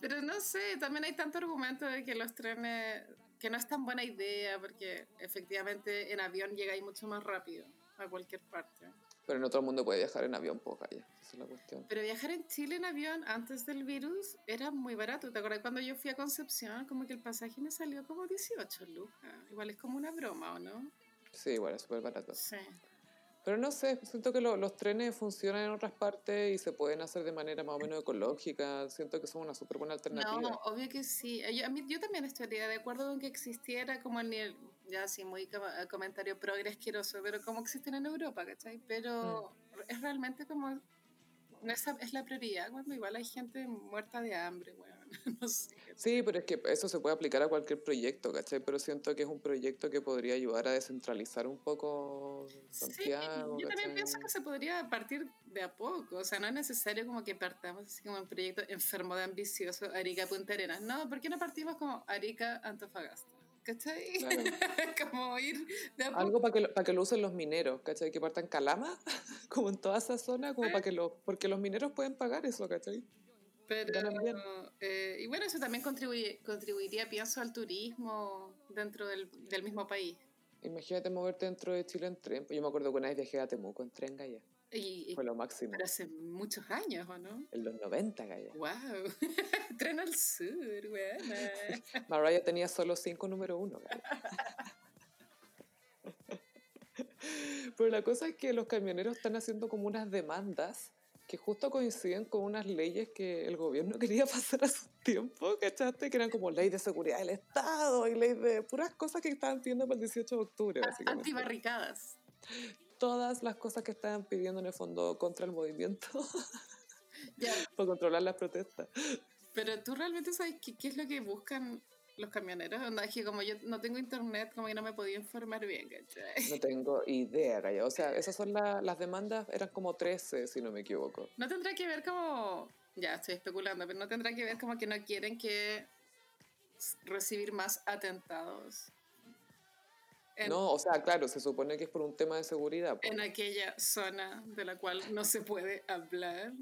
Pero no sé, también hay tanto argumento de que los trenes, que no es tan buena idea, porque efectivamente en avión llegáis mucho más rápido a cualquier parte. Pero no todo el mundo puede viajar en avión, poca ya. Esa es la cuestión. Pero viajar en Chile en avión antes del virus era muy barato. ¿Te acuerdas cuando yo fui a Concepción? Como que el pasaje me salió como 18 lucas. Igual es como una broma, ¿o no? Sí, igual es súper barato. Sí. Pero no sé, siento que lo- los trenes funcionan en otras partes y se pueden hacer de manera más o menos ecológica. Siento que son una súper buena alternativa. No, obvio que sí. Yo, a mí, yo también estaría de acuerdo con que existiera como el nivel, ya así muy eh, comentario progre asqueroso, pero como existen en Europa, ¿cachai? Pero Mm. es realmente como no esa es la prioridad cuando igual hay gente muerta de hambre, weón. No sé. Sí, pero es que eso se puede aplicar a cualquier proyecto, ¿cachai? Pero siento que es un proyecto que podría ayudar a descentralizar un poco Santiago. Sí, yo también ¿cachai? pienso que se podría partir de a poco. O sea, no es necesario como que partamos así como un proyecto enfermo de ambicioso, Arica Punta Arenas. No, ¿por qué no partimos como Arica Antofagasta? ¿Cachai? Claro. como ir de a. Algo para que, lo- para que lo usen los mineros, ¿cachai? Que partan Calama, como en toda esa zona, como para que lo... Porque los mineros pueden pagar eso, ¿cachai? Pero, eh, y bueno, eso también contribuye- contribuiría, pienso, al turismo dentro del, del mismo país. Imagínate moverte dentro de Chile en tren. Yo me acuerdo que una vez viajé a Temuco en tren, Gaya. Y, Fue lo máximo. pero hace muchos años, ¿o no? En los 90, Gaya. ¡Wow! Tren al sur, buena. Mariah tenía solo cinco número uno. Pero la cosa es que los camioneros están haciendo como unas demandas que justo coinciden con unas leyes que el gobierno quería pasar a su tiempo, ¿cachaste? Que eran como ley de seguridad del Estado y ley de puras cosas que estaban pidiendo para el 18 de octubre, básicamente. Antibarricadas. Todas las cosas que estaban pidiendo en el fondo contra el movimiento para controlar las protestas. pero tú realmente sabes qué, qué es lo que buscan los camioneros. Onda, es que como yo no tengo internet, como que no me podía informar bien, ¿cachai? No tengo idea, Gaya. O sea, esas son la- las demandas, eran como 13, si no me equivoco. No tendrá que ver como. Ya estoy especulando, pero no tendrá que ver como que no quieren que recibir más atentados. En, No, o sea, claro, se supone que es por un tema de seguridad. pues. en aquella zona de la cual no se puede hablar.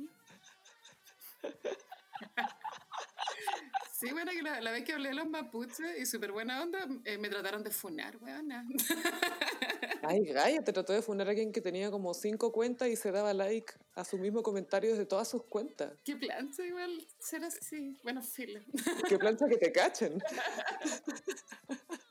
Sí, bueno, que la, la vez que hablé de los mapuches y súper buena onda, eh, me trataron de funar, weona. Ay, Gaya, te trató de funar a alguien que tenía como cinco cuentas y se daba like a su mismo comentario desde todas sus cuentas. Qué plancha igual ser así. Bueno, filo. Qué plancha que te cachen.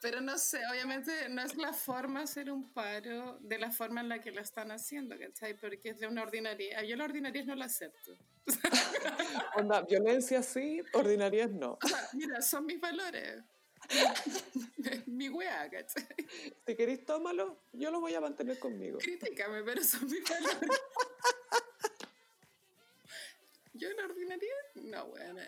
Pero no sé, obviamente no es la forma hacer un paro de la forma en la que lo están haciendo, ¿cachai? Porque es de una ordinaria. Yo la ordinaria no la acepto. Onda, violencia sí, ordinarias no. O sea, mira, son mis valores. Mi weá, ¿cachai? Si queréis, tómalo, yo lo voy a mantener conmigo. Critícame, pero son mis valores. Yo la ordinaria, no, weón.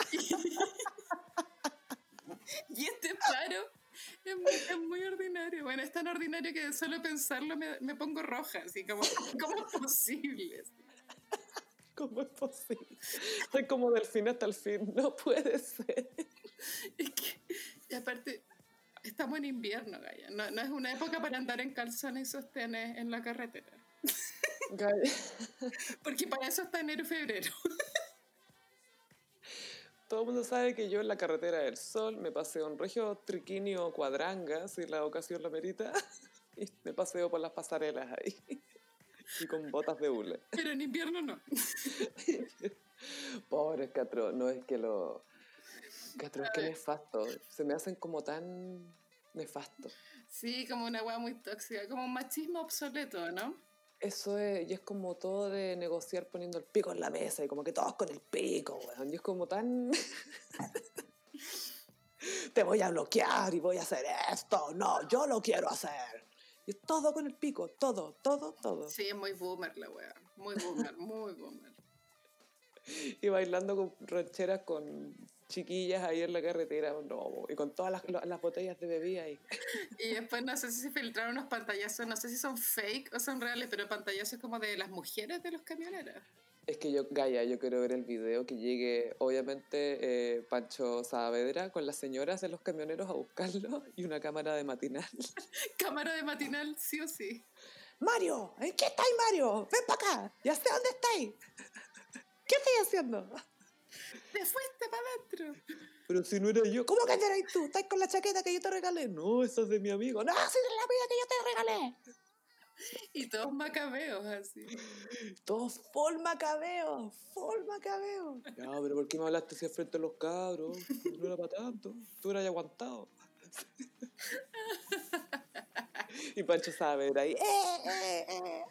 Y este paro es muy, es muy ordinario. Bueno, es tan ordinario que solo pensarlo me, me pongo roja, así como, ¿cómo es posible? ¿Cómo es posible? Soy como del fin hasta el fin. No puede ser. Es que, y aparte, estamos en invierno, Gaya. No, no es una época para andar en calzones y sostenes en la carretera. Gaya, Porque para eso está enero y febrero. Todo el mundo sabe que yo en la carretera del sol me paseo en regio triquinio cuadranga, si la ocasión lo merita, y me paseo por las pasarelas ahí. Y con botas de hule. Pero en invierno no. Pobres Catro, no es que lo. Catro, es que nefasto. Se me hacen como tan nefastos. Sí, como una weá muy tóxica, como un machismo obsoleto, ¿no? Eso es, y es como todo de negociar poniendo el pico en la mesa y como que todos con el pico, weón. Y es como tan. Te voy a bloquear y voy a hacer esto. No, yo lo quiero hacer. Y es todo con el pico, todo, todo, todo. Sí, es muy boomer la weá. Muy boomer, muy boomer. Y bailando con rancheras con chiquillas ahí en la carretera, no, y con todas las, las botellas de bebida ahí. Y después no sé si se filtraron unos pantallazos, no sé si son fake o son reales, pero pantallazos como de las mujeres de los camioneros. Es que yo, Gaia, yo quiero ver el video que llegue, obviamente, eh, Pancho Saavedra con las señoras de los camioneros a buscarlo y una cámara de matinal. Cámara de matinal, sí o sí. Mario, ¿en qué estáis, Mario? Ven para acá, ya sé dónde estáis. ¿Qué estáis haciendo? Te fuiste para adentro. Pero si no era yo, ¿cómo que tú? ¿Estás con la chaqueta que yo te regalé? No, esa es de mi amigo. No, sí, es la mía que yo te regalé. Y todos macabeos así. Todo full macabeo, full macabeo. Ya, pero ¿por qué me hablaste así frente a los cabros? No era para tanto. Tú eras aguantado. y Pancho sabe, era ahí, eh, eh, eh.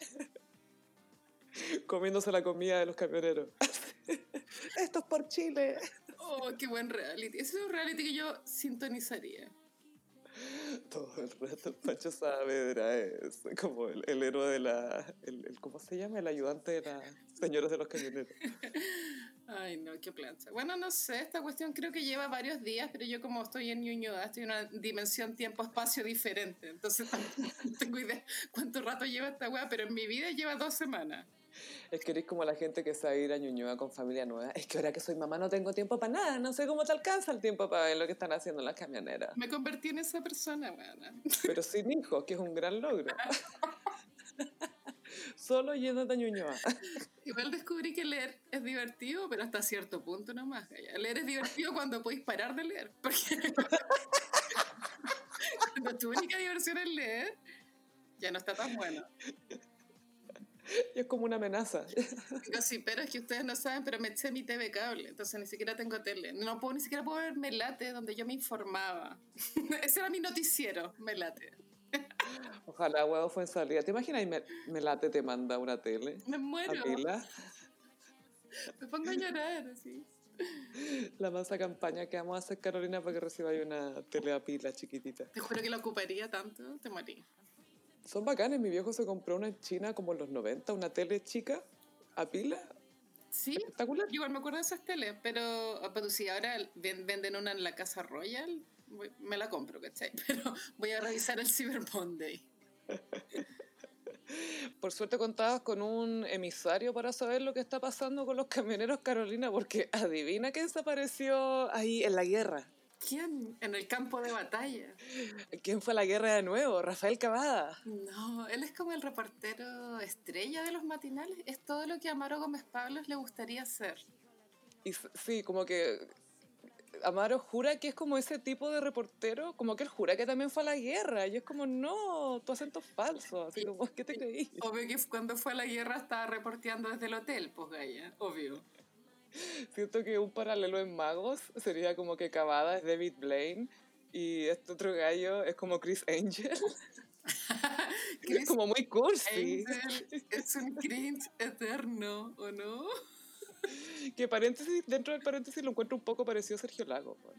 comiéndose la comida de los camioneros. Esto es por Chile. Oh, qué buen reality. Ese es un reality que yo sintonizaría. Todo el rato Pancho Saavedra es como el, el héroe de la... El, el- ¿Cómo se llama? El ayudante de las señoras de los camioneros. Ay, no, qué plancha. Bueno, no sé, esta cuestión creo que lleva varios días, pero yo como estoy en Ñuñoa, estoy en una dimensión tiempo-espacio diferente. Entonces no tengo idea cuánto rato lleva esta weá, pero en mi vida lleva dos semanas. Es que eres como la gente que a ir a Ñuñoa con familia nueva. Es que ahora que soy mamá no tengo tiempo para nada. No sé cómo te alcanza el tiempo para ver lo que están haciendo las camioneras. Me convertí en esa persona, weona. Pero sin hijos, que es un gran logro. Solo yéndote a Ñuñoa. Igual descubrí que leer es divertido, pero hasta cierto punto nomás. Leer es divertido cuando podéis parar de leer. Porque cuando tu única diversión es leer, ya no está tan bueno. Y es como una amenaza. Digo, sí, pero es que ustedes no saben, pero me eché mi TV cable, entonces ni siquiera tengo tele. No puedo, ni siquiera puedo ver Melate, donde yo me informaba. Ese era mi noticiero, Melate. Ojalá huevo fue en salida. ¿Te imaginas? Y me, Melate te manda una tele Me a muero, pila. me pongo a llorar, así. La masa campaña que vamos a hacer, Carolina, para que reciba ahí una tele a pila chiquitita. Te juro que la ocuparía tanto, te morí. Son bacanes. Mi viejo se compró una en China como en los 90, una tele chica a pila. Sí, Espectacular. igual me acuerdo de esas teles, pero, pero si ahora ven- venden una en la Casa Royal, voy- me la compro, ¿cachai? Pero voy a revisar el Cyber Monday. Por suerte contabas con un emisario para saber lo que está pasando con los camioneros, Carolina, porque adivina que desapareció ahí en la guerra. ¿Quién? En el campo de batalla. ¿Quién fue a la guerra de nuevo? Rafael Cavada. No, él es como el reportero estrella de los matinales. Es todo lo que a Amaro Gómez Pablos le gustaría ser. Y sí, como que Amaro jura que es como ese tipo de reportero, como que él jura que también fue a la guerra. Y es como, no, tu acento es falso. Así como, ¿qué te creí? Obvio que cuando fue a la guerra estaba reporteando desde el hotel, pues Gaya, obvio. Siento que un paralelo en Magos sería como que Cavada es David Blaine y este otro gallo es como Chris Angel. que es Chris como muy cursi. Angel es un cringe eterno, ¿o no? Que paréntesis, dentro del paréntesis lo encuentro un poco parecido a Sergio Lago. pues.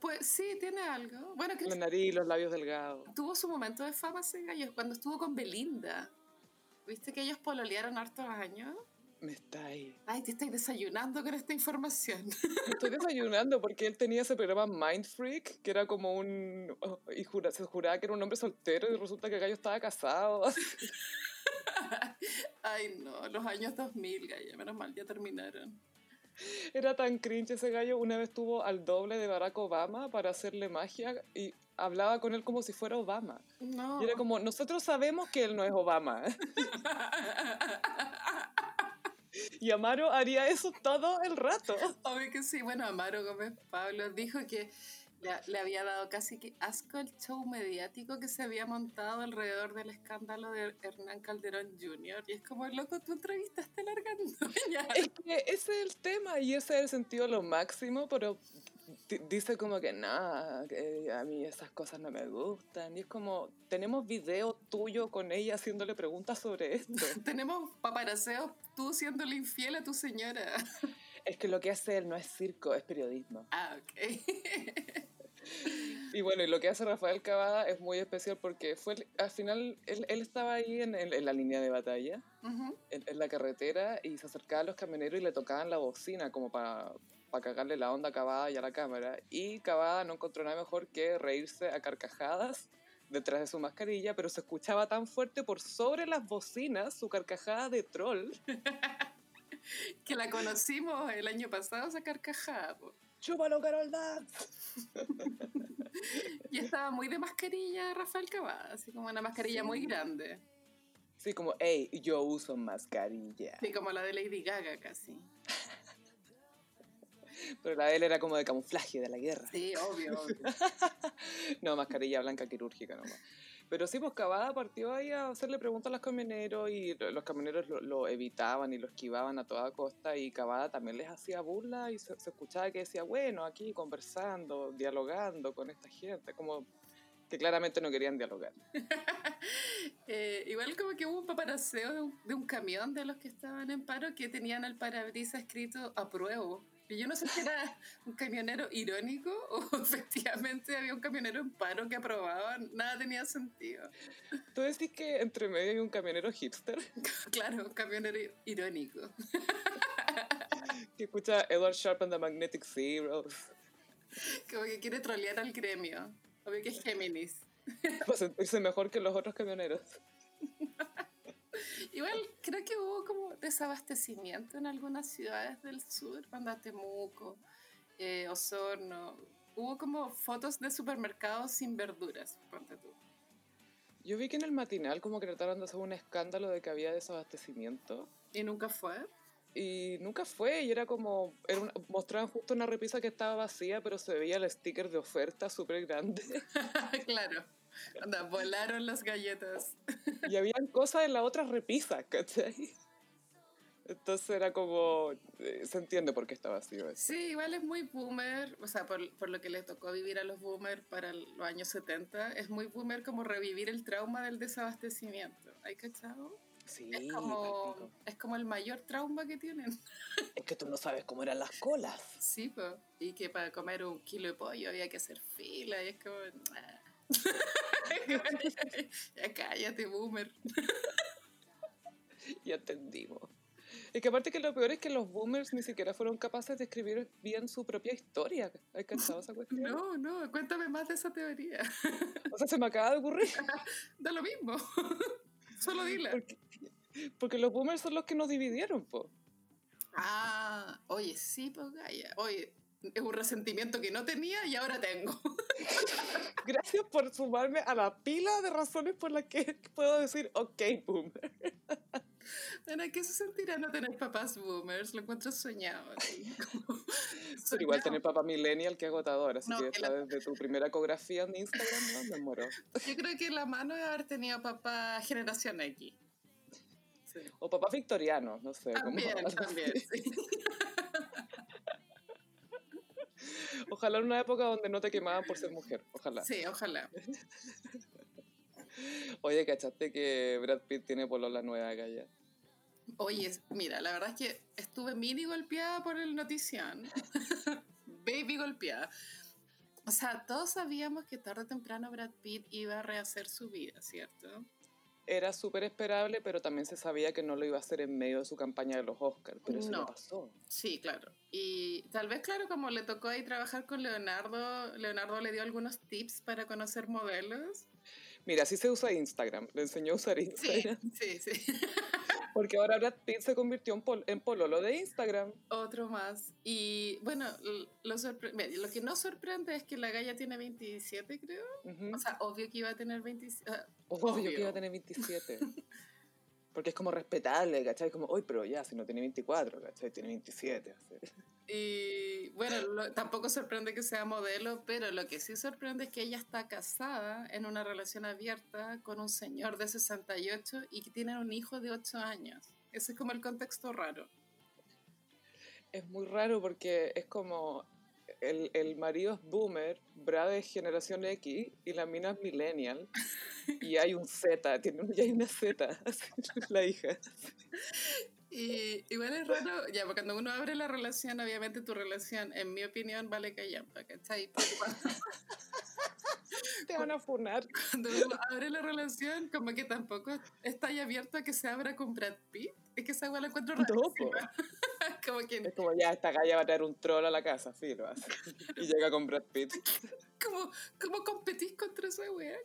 Pues sí, tiene algo. Bueno, que La nariz, los labios delgados. tuvo su momento de fama ese gallo cuando estuvo con Belinda. ¿Viste que ellos pololearon hartos años? Me está ahí. Ay, te estáis desayunando con esta información. Me estoy desayunando porque él tenía ese programa Mind Freak, que era como un... oh, y jura- se juraba que era un hombre soltero y resulta que el gallo estaba casado. Ay, no, los años 2000, gallo, menos mal, ya terminaron. Era tan cringe ese gallo. Una vez tuvo al doble de Barack Obama para hacerle magia y hablaba con él como si fuera Obama. No. Y era como, nosotros sabemos que él no es Obama. Y Amaro haría eso todo el rato. Obvio que sí. Bueno, Amaro Gómez Pablo dijo que le, le había dado casi que asco el show mediático que se había montado alrededor del escándalo de Hernán Calderón Jr. Y es como, loco, tú entrevistaste a la Argandoña. Es que ese es el tema y ese es el sentido lo máximo, pero di- dice como que nada, que a mí esas cosas no me gustan. Y es como, tenemos video tuyo con ella haciéndole preguntas sobre esto. Tenemos paparaseos tú siéndole infiel a tu señora. es que lo que hace él no es circo, es periodismo. Ah, ok. Y bueno, y lo que hace Rafael Cavada es muy especial porque fue al final él, él estaba ahí en, en- en la línea de batalla, en, en la carretera, y se acercaba a los camioneros y le tocaban la bocina como para cagarle la onda a Cavada y a la cámara. Y Cavada no encontró nada mejor que reírse a carcajadas detrás de su mascarilla, pero se escuchaba tan fuerte por sobre las bocinas su carcajada de troll. Que la conocimos el año pasado, esa carcajada. po. ¡Chúpalo, Carol Dance! Y estaba muy de mascarilla Rafael Cavada, así como una mascarilla Sí. muy grande. Sí, como, hey, yo uso mascarilla. Sí, como la de Lady Gaga casi. Pero la de él era como de camuflaje de la guerra. Sí, obvio, obvio. No, mascarilla blanca quirúrgica nomás. Pero sí, pues Cavada partió ahí a hacerle preguntas a los camioneros y lo- los camioneros lo, evitaban y lo esquivaban a toda costa y Cavada también les hacía burla y se, se escuchaba que decía, bueno, aquí conversando, dialogando con esta gente, como que claramente no querían dialogar. Eh, igual como que hubo un paparaseo de un, de un camión de los que estaban en paro que tenían al parabrisas escrito apruebo. Y yo no sé si era un camionero irónico o efectivamente había un camionero en paro que aprobaba. Nada tenía sentido. ¿Tú decís que entre medio hay un camionero hipster? claro, un camionero irónico. que escucha Edward Sharp and the Magnetic Zeros. Como que quiere trolear al gremio. Obvio que es Géminis. Para sentirse mejor que los otros camioneros. Igual creo que hubo como desabastecimiento en algunas ciudades del sur, cuando Temuco, eh, Osorno. Hubo como fotos de supermercados sin verduras, ponte tú. Yo vi que en el matinal como que trataron de hacer un escándalo de que había desabastecimiento. ¿Y nunca fue? Y nunca fue, y era como, era mostraban justo una repisa que estaba vacía, pero se veía el sticker de oferta súper grande. claro. Anda, volaron las galletas. Y habían cosas en la otra repisa, ¿cachai? Entonces era como, eh, se entiende por qué está vacío eso. Sí, igual es muy boomer, o sea, por, por, lo que le tocó vivir a los boomers para los años 70, es muy boomer como revivir el trauma del desabastecimiento. ¿Hay cachado? Sí, es como, es como el mayor trauma que tienen. Es que tú no sabes cómo eran las colas. Sí, pues. Y que para comer un kilo de pollo había que hacer fila y es como... ya cállate, boomer. ya entendimos. Y que aparte que lo peor es que los boomers ni siquiera fueron capaces de escribir bien su propia historia. ¿Has cansado esa cuestión? No, no, cuéntame más de esa teoría. o sea, se me acaba de ocurrir. da lo mismo. Solo dila. Porque, los boomers son los que nos dividieron, po. Ah, oye, sí, pues Gaya. Oye, es un resentimiento que no tenía y ahora tengo. Gracias por sumarme a la pila de razones por las que puedo decir, ok, boomer. Bueno, ¿qué se sentirá no tener papás boomers? Lo encuentro soñado. Pero igual tener papá millennial que agotador, así que la... desde tu primera ecografía en Instagram, ¿no? Me muero. Yo creo que la mano es haber tenido papá generación X. O papá victoriano, no sé. También, también, sí. Ojalá en una época donde no te quemaban por ser mujer, ojalá. Sí, ojalá. Oye, ¿cachaste que Brad Pitt tiene la nueva galla? Oye, mira, la verdad es que estuve mini golpeada por el notición. Baby golpeada. O sea, todos sabíamos que tarde o temprano Brad Pitt iba a rehacer su vida, ¿cierto? Era súper esperable, pero también se sabía que no lo iba a hacer en medio de su campaña de los Oscars, pero eso no pasó. Sí, claro. Y tal vez, claro, como le tocó ahí trabajar con Leonardo, Leonardo le dio algunos tips para conocer modelos. Mira, así se usa Instagram. Le enseñó a usar Instagram. Sí, sí, sí. Porque ahora Brad Pitt se convirtió en, pol en pololo de Instagram. Otro más. Y bueno, lo, lo que no sorprende es que la galla tiene 27, creo. O sea, obvio que iba a tener 27. Ah, obvio, que iba a tener 27. Porque es como respetable, ¿cachai? Como, uy, pero ya, si no tiene 24, ¿cachai? Tiene 27. Así. Y bueno, tampoco sorprende que sea modelo, pero lo que sí sorprende es que ella está casada en una relación abierta con un señor de 68 y que tienen un hijo de 8 años. Ese es como el contexto raro. Es muy raro porque es como el, el marido es boomer, Brad es generación X y la mina es millennial. Y hay un Z, tiene, ya hay una Z, la hija. Y igual es raro, ya, porque cuando uno abre la relación, obviamente tu relación, en mi opinión, vale callampa, ¿cachai? Te van a funar. Cuando uno abre la relación, como que tampoco está ahí abierto a que se abra con Brad Pitt. Es que esa igual la encuentro raro. como que... Es como ya, esta galla va a traer un troll a la casa, filo. Y llega con Brad Pitt. ¿Cómo, cómo competís contra esa wea?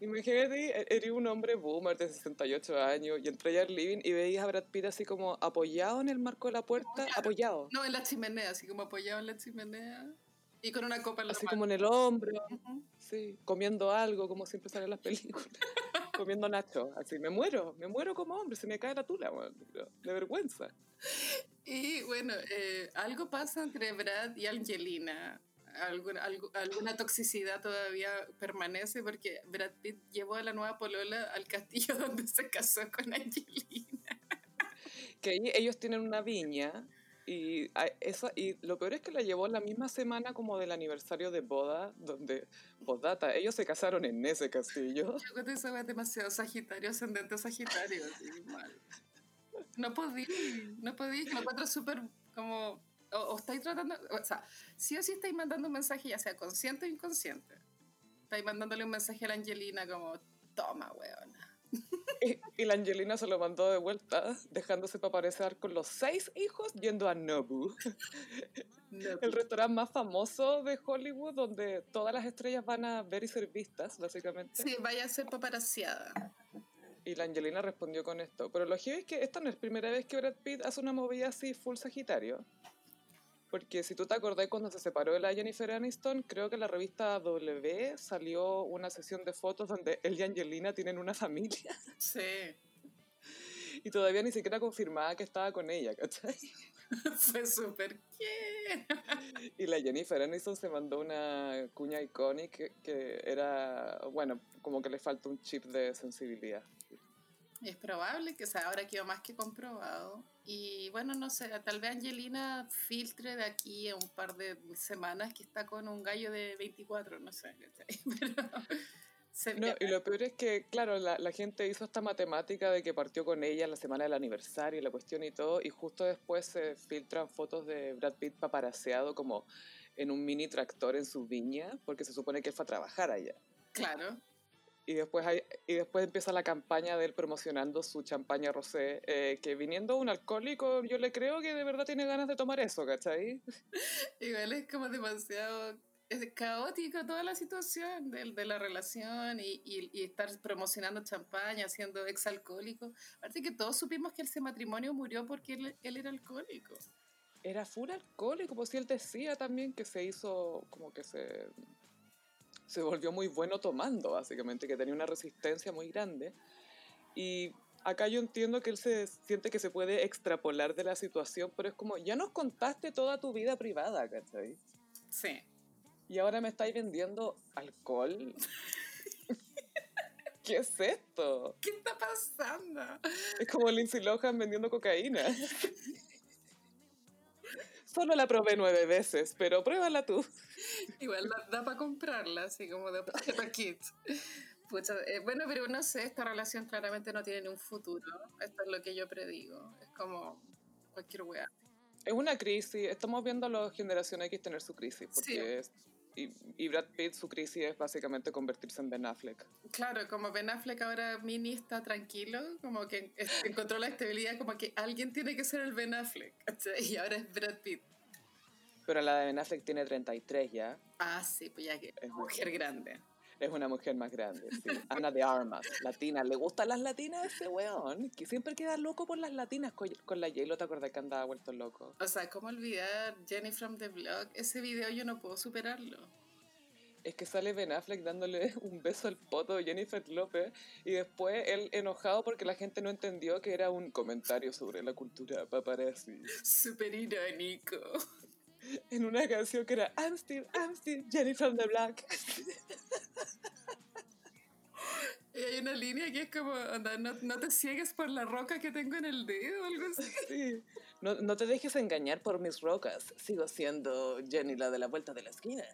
Imagínate, e-, eres un hombre boomer de 68 años y entré al living y veías a Brad Pitt así como apoyado en el marco de la puerta, apoyado. No, en la chimenea, así como apoyado en la chimenea y con una copa en la Así como en el hombro, sí, comiendo algo, como siempre sale en las películas. comiendo nacho, así, me muero, me muero como hombre, se me cae la tula, de vergüenza. Y bueno, eh, algo pasa entre Brad y Angelina alguna, alguna toxicidad todavía permanece porque Brad Pitt llevó a la nueva polola al castillo donde se casó con Angelina. Que ellos tienen una viña y, esa, y lo peor es que la llevó la misma semana como del aniversario de boda, donde, postdata, ellos se casaron en ese castillo. Yo creo que eso es demasiado sagitario, ascendente sagitario, así, mal. No podí, no podí, lo encuentro súper como, o, estáis tratando, o sea, sí o sí estáis mandando un mensaje, ya sea consciente o inconsciente. Estáis mandándole un mensaje a la Angelina como, toma, weona. Y, la Angelina se lo mandó de vuelta, dejándose para aparecer con los seis hijos yendo a Nobu. El restaurante más famoso de Hollywood, donde todas las estrellas van a ver y ser vistas, básicamente. Sí, vaya a ser paparaciada. Y la Angelina respondió con esto. Pero lo que es que esta no es la primera vez que Brad Pitt hace una movida así full Sagitario. Porque si tú te acordás cuando se separó de la Jennifer Aniston, creo que en la revista W salió una sesión de fotos donde él y Angelina tienen una familia. Sí. Y todavía ni siquiera confirmaba que estaba con ella, ¿cachai? Fue súper ¿qué? Y la Jennifer Aniston se mandó una cuña icónica que, que era, bueno, como que le falta un chip de sensibilidad. Es probable que, sea, ahora quedó más que comprobado. Y bueno, no sé, tal vez Angelina filtre de aquí a un par de semanas que está con un gallo de 24, no sé. Pero no, y lo peor es que, claro, la, la, gente hizo esta matemática de que partió con ella la semana del aniversario y la cuestión y todo, y justo después se filtran fotos de Brad Pitt paparaseado como en un mini tractor en su viña, porque se supone que él fue a trabajar allá. Claro. Y después, hay, y después empieza la campaña de él promocionando su champaña rosé, eh, que viniendo un alcohólico, yo le creo que de verdad tiene ganas de tomar eso, ¿cachai? Igual es como demasiado es caótica toda la situación de, de la relación y, y, estar promocionando champaña, siendo exalcohólico. Aparte que todos supimos que ese matrimonio murió porque él, él era alcohólico. Era full alcohólico, pues si él decía también que se hizo como que se se volvió muy bueno tomando, básicamente, que tenía una resistencia muy grande. Y acá yo entiendo que él se siente que se puede extrapolar de la situación, pero es como, ya nos contaste toda tu vida privada, ¿cachai? Sí. Y ahora me estáis vendiendo alcohol. ¿Qué es esto? ¿Qué está pasando? Es como Lindsay Lohan vendiendo cocaína. Solo la probé nueve veces, pero pruébala tú. Igual da, para comprarla, así como de paquete. Eh, bueno, pero no sé, esta relación claramente no tiene ni un futuro. Esto es lo que yo predigo. Es como cualquier weá. Es una crisis. Estamos viendo a la generación X tener su crisis. Porque y, y, Brad Pitt, su crisis es básicamente convertirse en Ben Affleck. Claro, como Ben Affleck ahora mini está tranquilo, como que encontró la estabilidad, como que alguien tiene que ser el Ben Affleck. Y ahora es Brad Pitt. Pero la de Ben Affleck tiene 33 ya. Ah, sí, pues ya que es mujer grande. Es una mujer más grande, sí. Ana de Armas, latina. ¿Le gustan las latinas a ese weón? Que siempre queda loco por las latinas. Con, la J-Lo, ¿te acuerdas que andaba vuelto loco? O sea, ¿cómo olvidar Jenny from the Vlog? Ese video yo no puedo superarlo. Es que sale Ben Affleck dándole un beso al poto de Jennifer López y después él enojado porque la gente no entendió que era un comentario sobre la cultura paparazzi. Súper irónico en una canción que era I'm still, I'm still Jenny from the Black. Y hay una línea que es como, no, no, te ciegues por la roca que tengo en el dedo, algo así. Sí. No, no, te dejes engañar por mis rocas. Sigo siendo Jenny, la de la vuelta de la esquina,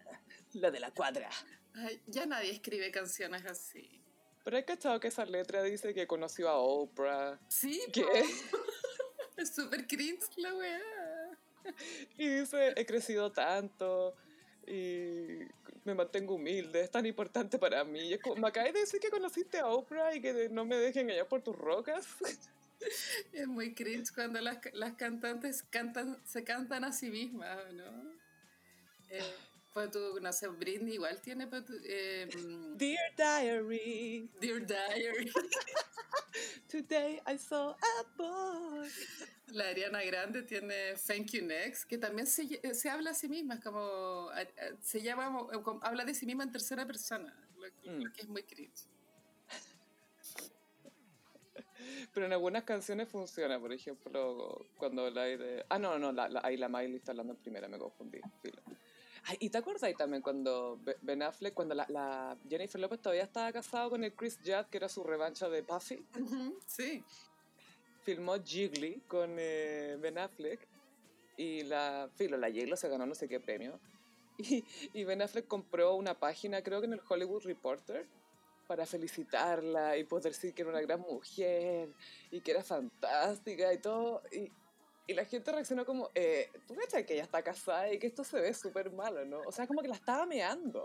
la de la cuadra. Ay, ya nadie escribe canciones así. Pero hay cachado que esa letra dice que conoció a Oprah. Sí, que es súper cringe la weá. y dice, he crecido tanto y me mantengo humilde, es tan importante para mí. me acabas de decir que conociste a Oprah y que no me dejen allá por tus rocas. Es muy cringe cuando las, las cantantes cantan, se cantan a sí mismas, ¿no? Eh, pues tú, no sé, Britney igual tiene... Pues, eh, Dear Diary. Dear Diary. Today I saw a boy. La Ariana Grande tiene Thank You Next, que también se, se habla a sí misma, como se llama, habla de sí misma en tercera persona, lo, mm. que es muy cringe. Pero en algunas canciones funciona, por ejemplo, cuando la de... Ah, no, no, la, la, ahí la Miley está hablando en primera, me confundí. ¿Y te acuerdas ahí también cuando Ben Affleck, cuando la, la, Jennifer Lopez todavía estaba casado con el Chris Judd, que era su revancha de Puffy? sí. Filmó Jiggly con eh, Ben Affleck y la, filo, la J-Lo se ganó no sé qué premio. Y, y Ben Affleck compró una página, creo que en el Hollywood Reporter, para felicitarla y poder decir que era una gran mujer y que era fantástica y todo. Y, Y la gente reaccionó como, eh, ¿tú cachas que ella está casada y que esto se ve súper malo, no? O sea, como que la estaba meando.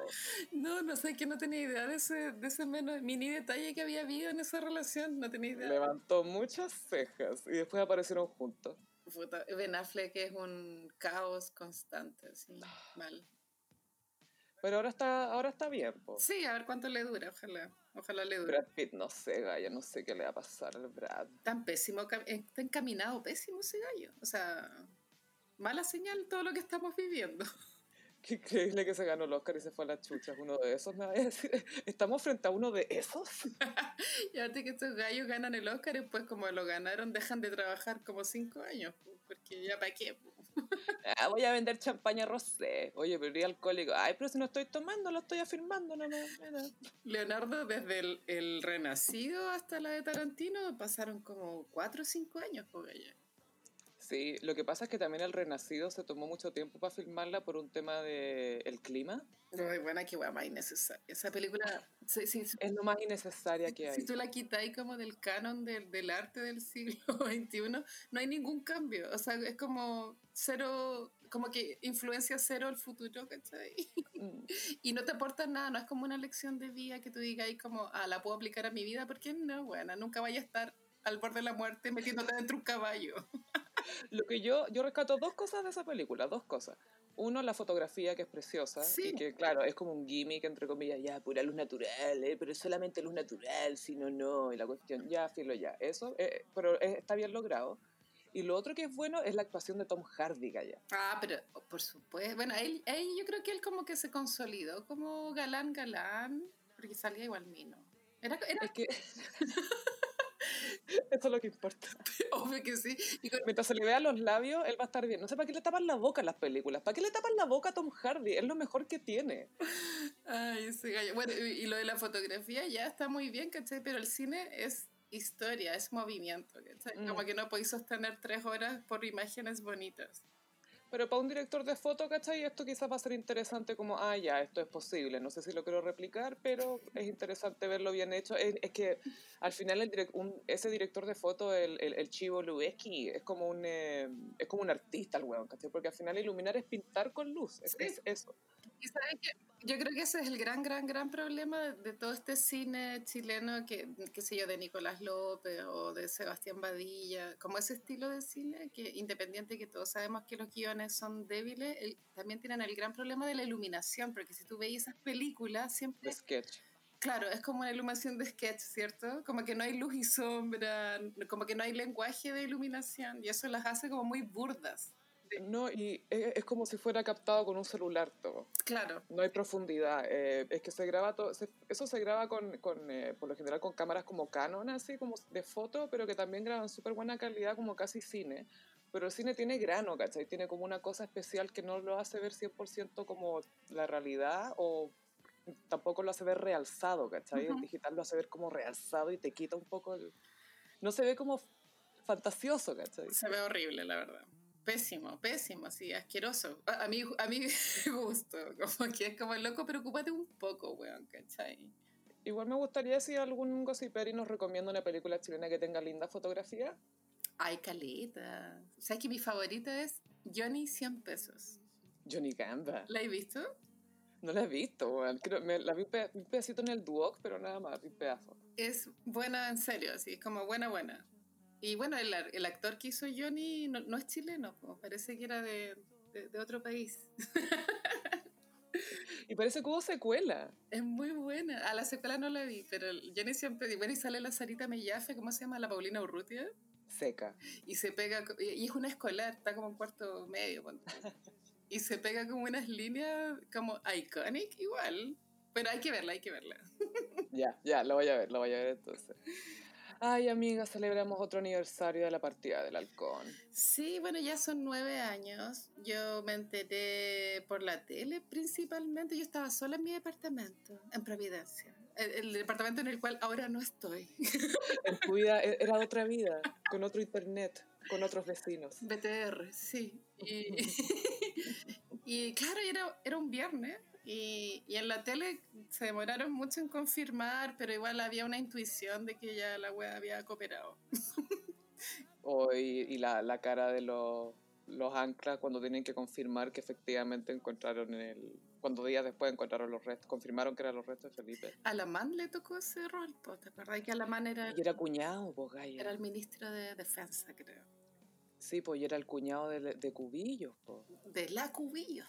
No, no sé, que no tenía idea de ese, de ese menos, mini detalle que había habido en esa relación, no tenía idea. Levantó muchas cejas y después aparecieron juntos. Puta, Ben Affleck es un caos constante, así, mal. Pero ahora está, ahora está bien, po. Sí, a ver cuánto le dura, ojalá. Ojalá le dure. Brad Pitt, no sé, Gaya, no sé qué le va a pasar al Brad. Tan pésimo, cam- está encaminado pésimo ese gallo. O sea, mala señal todo lo que estamos viviendo. Qué increíble que se ganó el Oscar y se fue a la chucha. Uno de esos, me va a decir. ¿Estamos frente a uno de esos? Y ahorita que estos gallos ganan el Oscar, y pues como lo ganaron, dejan de trabajar como cinco años. Porque ya para qué. Ah, voy a vender champaña rosé. Oye, pero alcohólico. Ay, pero si no estoy tomando, lo estoy afirmando, no me. mira. Leonardo, desde el, el Renacido hasta la de Tarantino, pasaron como cuatro o cinco años, pues gallo. Sí, lo que pasa es que también el Renacido se tomó mucho tiempo para filmarla por un tema del el clima. Muy buena, qué guay, más innecesaria. Esa película, si, si- Es lo más innecesaria que si hay. tú la quitáis como del canon del, del arte del siglo XXI, no hay ningún cambio. O sea, es como cero, como que influencia cero el futuro, ¿cachai? Mm. Y no te aporta nada, no es como una lección de vida que tú ahí como, ah, la puedo aplicar a mi vida, porque no, bueno, nunca vaya a estar al borde de la muerte metiéndote dentro de un caballo. Lo que yo, yo rescato dos cosas de esa película, dos cosas. Uno, la fotografía, que es preciosa, Sí. y que, claro, es como un gimmick, entre comillas, ya, pura luz natural, eh, pero es solamente luz natural, si no, no, y la cuestión, ya, filo, ya, eso, eh, pero está bien logrado. Y lo otro que es bueno es la actuación de Tom Hardy, ya. Ah, pero por supuesto. Bueno, él, él, yo creo que él como que se consolidó como galán, galán, porque salía igual mino. Era, era Es que... Eso es lo que importa. obvio que sí. Y con- Mientras se le vea los labios, él va a estar bien. No sé para qué le tapan la boca en las películas. ¿Para qué le tapan la boca a Tom Hardy? Es lo mejor que tiene. Ay, ese gallo. Bueno, y, y lo de la fotografía ya está muy bien, ¿cachai? Pero el cine es historia, es movimiento, ¿cachai? Mm. Como que no podéis sostener tres horas por imágenes bonitas. Pero para un director de foto, ¿cachai? Esto quizás va a ser interesante como, ah, ya, esto es posible. No sé si lo quiero replicar, pero es interesante verlo bien hecho. Es, es que al final el direc- un- ese director de foto, el, el, el Chivo Lubeski, es como un eh, es como un artista el weón, ¿cachai? Porque al final iluminar es pintar con luz. Es, Sí. es eso. Y sabes que yo creo que ese es el gran, gran, gran problema de, de todo este cine chileno, que, qué sé yo, de Nicolás López o de Sebastián Badilla, como ese estilo de cine, que independiente que todos sabemos que los guiones son débiles, el- también tienen el gran problema de la iluminación, porque si tú veis esas películas, siempre, De sketch. claro, es como una iluminación de sketch, ¿cierto? Como que no hay luz y sombra, como que no hay lenguaje de iluminación, y eso las hace como muy burdas. No, y es, es como si fuera captado con un celular todo. Claro, No hay profundidad. eh, es que se graba todo. se- eso se graba con, con eh, por lo general, con cámaras como Canon, así como de foto, pero que también graban súper buena calidad, como casi cine. Pero el cine tiene grano, ¿cachai? Tiene como una cosa especial que no lo hace ver 100% como la realidad o tampoco lo hace ver realzado, ¿cachai? Ujú. El digital lo hace ver como realzado y te quita un poco el... No se ve como fantasioso, ¿cachai? Se ve horrible, la verdad. Pésimo, pésimo, así, asqueroso. A, a mí, a mí me gusto, como que es como loco, preocúpate un poco, weón, ¿cachai? Igual me gustaría si algún gossiperi nos recomienda una película chilena que tenga linda fotografía. Ay, caleta. ¿Sabes que mi favorita es Johnny 100 pesos? Johnny Gamba. ¿La he visto? No la he visto, weón. La vi un pedacito en el Duoc, pero nada más, vi un pedazo. Es buena en serio, así, es como buena, buena. Y bueno, el, el actor que hizo Johnny no, no es chileno, po, parece que era de, de, de otro país. Y parece que hubo secuela. Es muy buena. A la secuela no la vi, pero Johnny siempre... Bueno, y sale la Sarita Mellafe, ¿cómo se llama? La Paulina Urrutia. Seca. y se pega, y es una escolar, está como en cuarto medio, y se pega como unas líneas como iconic igual, pero hay que verla, hay que verla. Ya, ya, lo voy a ver, lo voy a ver entonces. Ay, amiga, celebramos otro aniversario de la partida del halcón. Sí, bueno, ya son nueve años, yo me enteré por la tele principalmente, yo estaba sola en mi departamento, en Providencia, el, el departamento en el cual ahora no estoy, En tu vida e- era otra vida, con otro internet, con otros vecinos. BTR, sí. Y, y claro, era, era un viernes y, y en la tele se demoraron mucho en confirmar, pero igual había una intuición de que ya la web había cooperado. O, y, y la, la cara de los, los anclas cuando tienen que confirmar que efectivamente encontraron el... Cuando días después encontraron los restos, confirmaron que eran los restos de Felipe. A Alamán le tocó ese rol, po, ¿te acordás que Alamán era, Y era cuñado, Gaya. era el ministro de Defensa, creo? Sí, pues, y era el cuñado de, de Cubillos, pues. De la Cubillos.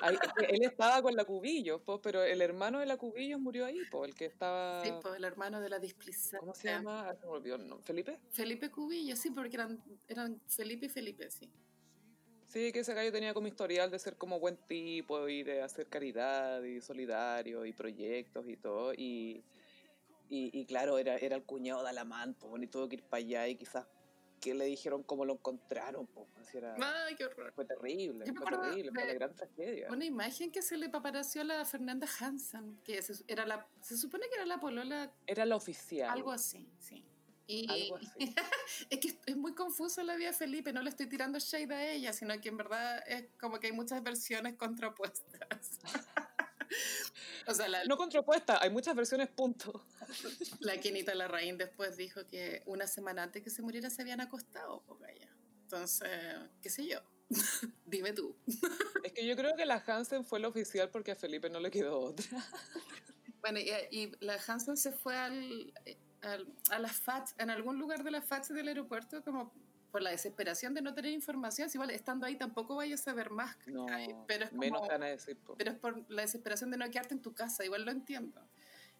Ahí- que él estaba con la Cubillos, pues, pero el hermano de la Cubillos murió ahí, pues, el que estaba... Sí, pues el hermano de la displicente. ¿Cómo se llama? Ah, se me olvidó el nombre. ¿Felipe? Felipe Cubillos, sí, porque eran, eran Felipe y Felipe, sí. Sí, que ese gallo tenía como historial de ser como buen tipo y de hacer caridad y solidario y proyectos y todo. Y, y, y claro, era, era el cuñado de Alamán, pues, y tuvo que ir para allá y quizás que le dijeron cómo lo encontraron, pues, así era- Ay, qué horror. fue terrible, Yo fue terrible, fue una gran tragedia. Una imagen que se le paparazzió a la Fernanda Hansen, que se, era la, se supone que era la polola, Era la oficial. algo así, sí. Y Algo así. es que es muy confuso la vida de Felipe, no le estoy tirando shade a ella, sino que en verdad es como que hay muchas versiones contrapuestas. o sea, la, No contrapuesta, hay muchas versiones, punto. la Kenita Larraín después dijo que una semana antes que se muriera se habían acostado, po, gaya. Entonces, qué sé yo. Dime tú. Es que yo creo que la Hansen fue la oficial porque a Felipe no le quedó otra. Bueno, y, y la Hansen se fue al, al- a las FATS, en algún lugar de las FATS del aeropuerto, como por la desesperación de no tener información. Si igual estando ahí tampoco vayas a saber más, No, pero, es menos como- te van a decir. pero es por la desesperación de no quedarte en tu casa, igual lo entiendo.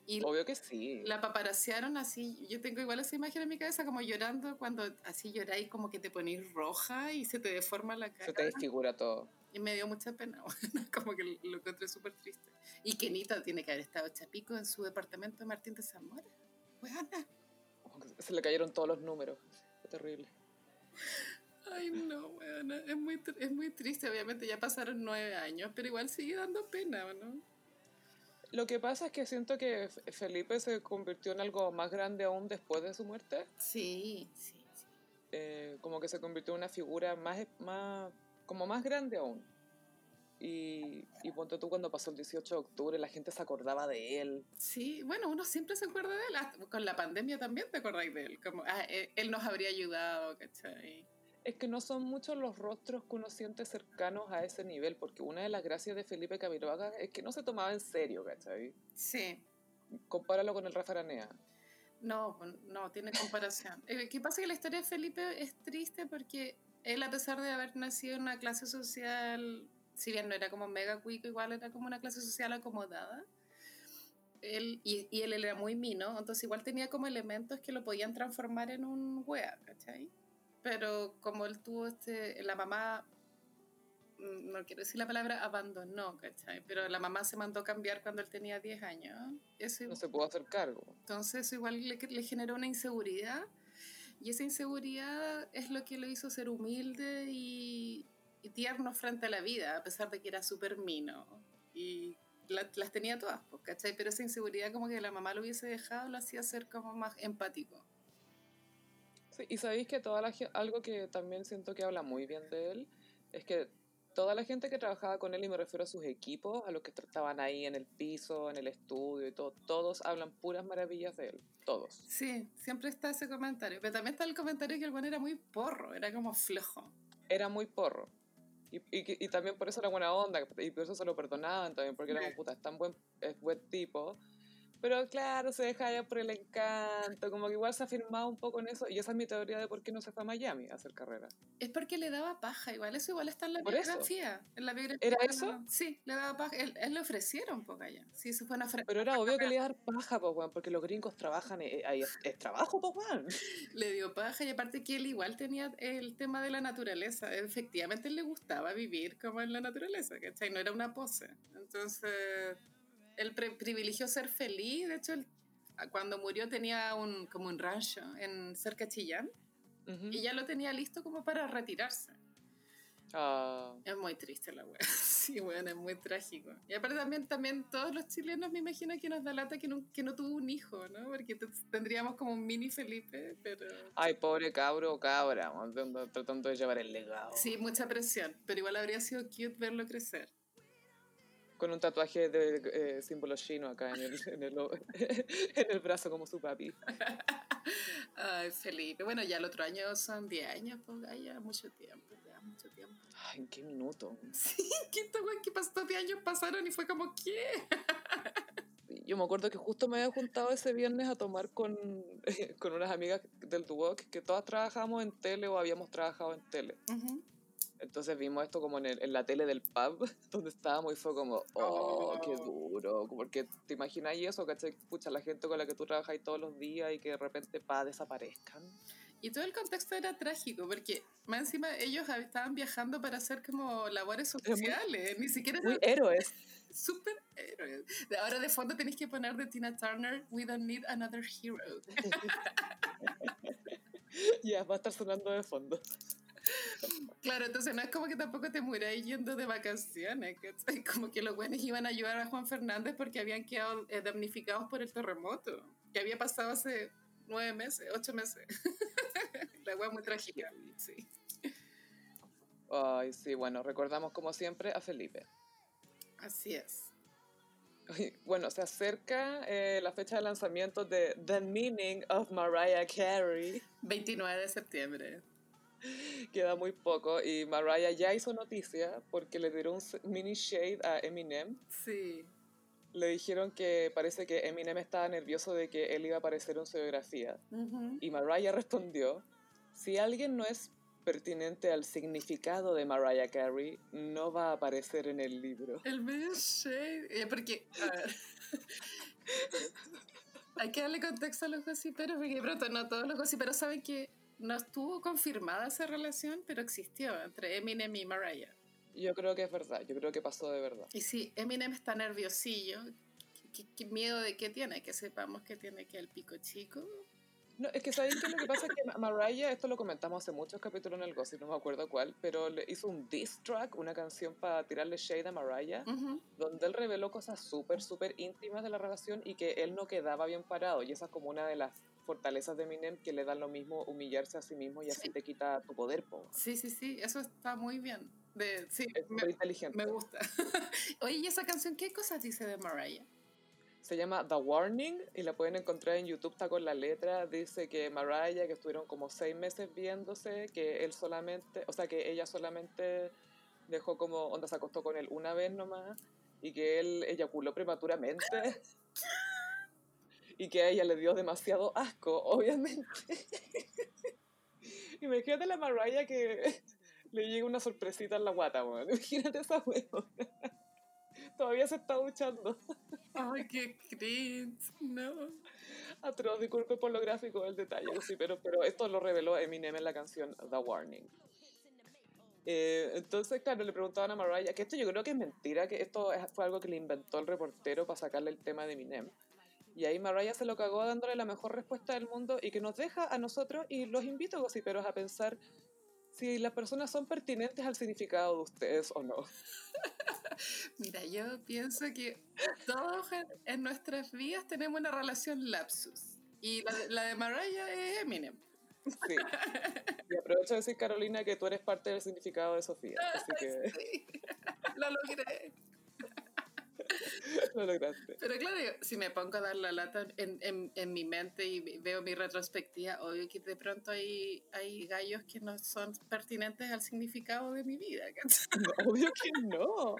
Y Obvio que sí. la paparasearon así, yo tengo igual esa imagen en mi cabeza como llorando cuando así lloráis como que te ponís roja y se te deforma la cara. Se te desfigura todo. Y me dio mucha pena, bueno, como que lo encontré súper triste. Y Kenita tiene que haber estado chapico en su departamento de Martín de Zamora. Weona. Se le cayeron todos los números. Fue terrible. Ay, no, weona. Es muy, tr- es muy triste, obviamente ya pasaron nueve años, pero igual sigue dando pena, ¿no? Lo que pasa es que siento que Felipe se convirtió en algo más grande aún después de su muerte. Sí, sí, sí. Eh, como que se convirtió en una figura más, más como más grande aún. Y, y ponte tú cuando pasó el 18 de octubre, la gente se acordaba de él. Sí, bueno, uno siempre se acuerda de él. Con la pandemia también te acordáis de él. Como, ah, él, él nos habría ayudado, ¿cachai? Es que no son muchos los rostros que uno siente cercanos a ese nivel, porque una de las gracias de Felipe Camiroaga es que no se tomaba en serio, ¿cachai? Sí. Compáralo con el Rafa Aranea. No, no, tiene comparación. Eh, ¿Qué pasa? Que la historia de Felipe es triste porque él, a pesar de haber nacido en una clase social, si bien no era como mega cuico, igual era como una clase social acomodada. Él, y, y él era muy mino, entonces igual tenía como elementos que lo podían transformar en un wea, ¿cachai? Pero como él tuvo este, la mamá, mm, no quiero decir la palabra abandonó, ¿cachai? Pero la mamá se mandó cambiar cuando él tenía 10 años. Eso No se pudo hacer cargo. entonces eso igual le, le generó una inseguridad y esa inseguridad es lo que lo hizo ser humilde y tierno frente a la vida, a pesar de que era súper mino. Y la- las tenía todas, pues, ¿cachai? Pero esa inseguridad como que la mamá lo hubiese dejado lo hacía ser como más empático. Sí, y sabéis que toda la algo que también siento que habla muy bien de él es que toda la gente que trabajaba con él, y me refiero a sus equipos, a los que estaban ahí en el piso, en el estudio y todo, todos hablan puras maravillas de él. Todos. Sí, siempre está ese comentario. Pero también está el comentario que el bueno era muy porro, era como flojo. Era muy porro. Y, y, también por eso era buena onda, y por eso se lo perdonaban también, porque era como puta, es tan buen, es buen tipo. Pero claro, se deja ya por el encanto, como que igual se ha firmado un poco en eso, y esa es mi teoría de por qué no se fue a Miami a hacer carrera. Es porque le daba paja, igual eso igual está en la biografía. En la biografía ¿Era eso? Sí, le daba paja. Él, él le ofrecieron poca ya. Sí, se fue una Pero era obvio que le iba a dar paja, pues, weón, porque los gringos trabajan, eh, ahí es, es trabajo, pues, weón. le dio paja y aparte que él igual tenía el tema de la naturaleza. Efectivamente él le gustaba vivir como en la naturaleza, ¿cachai? No era una pose. Entonces, él privilegió ser feliz. De hecho, él, cuando murió tenía un, como un rancho en cerca de Chillán Ujú. y ya lo tenía listo como para retirarse. Ah, Es muy triste la wea. Sí, bueno, es muy trágico. Y aparte también, también todos los chilenos me imagino que nos da lata que no, que no tuvo un hijo, ¿no? Porque te- tendríamos como un mini Felipe, pero... Ay, pobre cabro o cabra, tratando de llevar el legado. Sí, mucha presión, pero igual habría sido cute verlo crecer. Con un tatuaje de eh, símbolo chino acá en el, en el, en el brazo como su papi. Ay, Felipe. Bueno, ya el otro año son 10 años, pues ya mucho tiempo, ya mucho tiempo. Ay, ¿en qué minuto? Sí, ¿qué, qué pasó? 10 años pasaron y fue como, ¿qué? Yo me acuerdo que justo me había juntado ese viernes a tomar con, con unas amigas del Duoc que todas trabajábamos en tele o habíamos trabajado en tele. Entonces vimos esto como en, el, en, la tele del pub, donde estábamos y fue como, oh, qué oh. duro. Porque te imaginas eso, ¿cachai? Pucha, la gente con la que tú trabajas todos los días y que de repente, pa, desaparezcan. Y todo el contexto era trágico, porque más encima ellos estaban viajando para hacer como labores sociales, ni siquiera... Muy héroes. Súper héroes. Ahora de fondo tenéis que poner de Tina Turner, We Don't Need Another Hero. Ya, va a estar sonando de fondo. Claro, entonces no es como que tampoco te mueras yendo de vacaciones, como que los buenos iban a ayudar a Juan Fernández porque habían quedado eh, damnificados por el terremoto, que había pasado hace nueve meses, ocho meses. La wea muy trágica, sí. Ay, sí, bueno, recordamos como siempre a Felipe. Así es. Bueno, se acerca eh, la fecha de lanzamiento de The Meaning of Mariah Carey. 29 de septiembre. Queda muy poco y Mariah ya hizo noticia porque le dieron un mini shade a Eminem. Sí. Le dijeron que parece que Eminem estaba nervioso de que él iba a aparecer en su biografía. Y Mariah respondió, si alguien no es pertinente al significado de Mariah Carey, no va a aparecer en el libro. El medio shade, eh, porque, a ver, hay que darle contexto a los gossiperos, porque pronto no todos los gossiperos saben que no estuvo confirmada esa relación, pero existió entre Eminem y Mariah. Yo creo que es verdad, yo creo que pasó de verdad. Y sí, Eminem está nerviosillo. ¿Qué, miedo de qué tiene? Que sepamos que tiene que el pico chico. No, es que ¿sabéis que lo que pasa es que Mariah, esto lo comentamos hace muchos capítulos en el Gossip, no me acuerdo cuál, pero le hizo un diss track, una canción para tirarle shade a Mariah, donde él reveló cosas súper, súper íntimas de la relación y que él no quedaba bien parado. Y esa es como una de las fortalezas de Eminem que le dan lo mismo humillarse a sí mismo y así te quita tu poder. Po. Sí, sí, sí, eso está muy bien. De, sí, es muy inteligente. Me gusta. Oye, ¿y esa canción qué cosas dice de Mariah? Se llama The Warning y la pueden encontrar en YouTube, está con la letra. Dice que Mariah, que estuvieron como seis meses viéndose, que él solamente, o sea, que ella solamente dejó como, onda se acostó con él una vez nomás y que él eyaculó prematuramente. y que a ella le dio demasiado asco, obviamente. Imagínate la Mariah que le llega una sorpresita en la guata, weón. Imagínate esa weón. Todavía se está duchando. Ay, qué cringe, no. Atroz, disculpe por lo gráfico del detalle, sí, pero, pero esto lo reveló Eminem en la canción The Warning. Eh, entonces, claro, le preguntaban a Mariah, que esto yo creo que es mentira, que esto fue algo que le inventó el reportero para sacarle el tema de Eminem. Y ahí Mariah se lo cagó dándole la mejor respuesta del mundo y que nos deja a nosotros y los invito, gossiperos, a pensar si las personas son pertinentes al significado de ustedes o no. Mira, yo pienso que todos en nuestras vidas tenemos una relación lapsus. Y la, de Mariah es Eminem. Sí. Y aprovecho de decir, Carolina, que tú eres parte del significado de Sofía. Así que... Sí, lo logré. Lo lograste. Pero claro, si me pongo a dar la lata en, en, en, mi mente y veo mi retrospectiva, obvio que de pronto hay, hay gallos que no son pertinentes al significado de mi vida. obvio que no.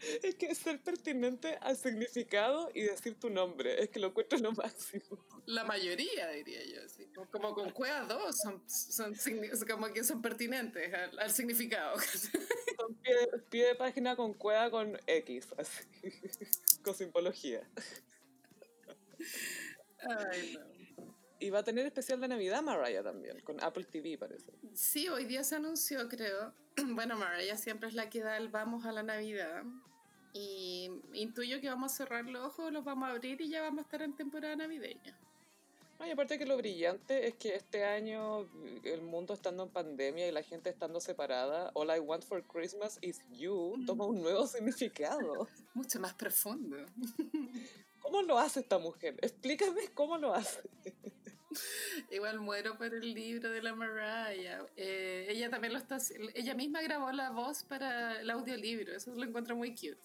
Es que ser pertinente al significado y decir tu nombre, es que lo encuentro lo máximo. La mayoría, diría yo, sí. Como con Cueva 2, son, son, como que son pertinentes al, significado. Son pie, de página con Cueva con X, así, con simbología. Ay, no. Y va a tener especial de Navidad Mariah también, con Apple TV parece. Sí, hoy día se anunció, creo. Bueno, Mariah siempre es la que da el vamos a la Navidad. Y intuyo que vamos a cerrar los ojos, los vamos a abrir y ya vamos a estar en temporada navideña. y aparte que lo brillante es que este año el mundo estando en pandemia y la gente estando separada, All I Want for Christmas is You toma un nuevo significado. Mucho más profundo. ¿Cómo lo hace esta mujer? Explícame cómo lo hace. Igual muero por el libro de la Mariah. Eh, ella también lo está Ella misma grabó la voz para el audiolibro. Eso lo encuentro muy cute.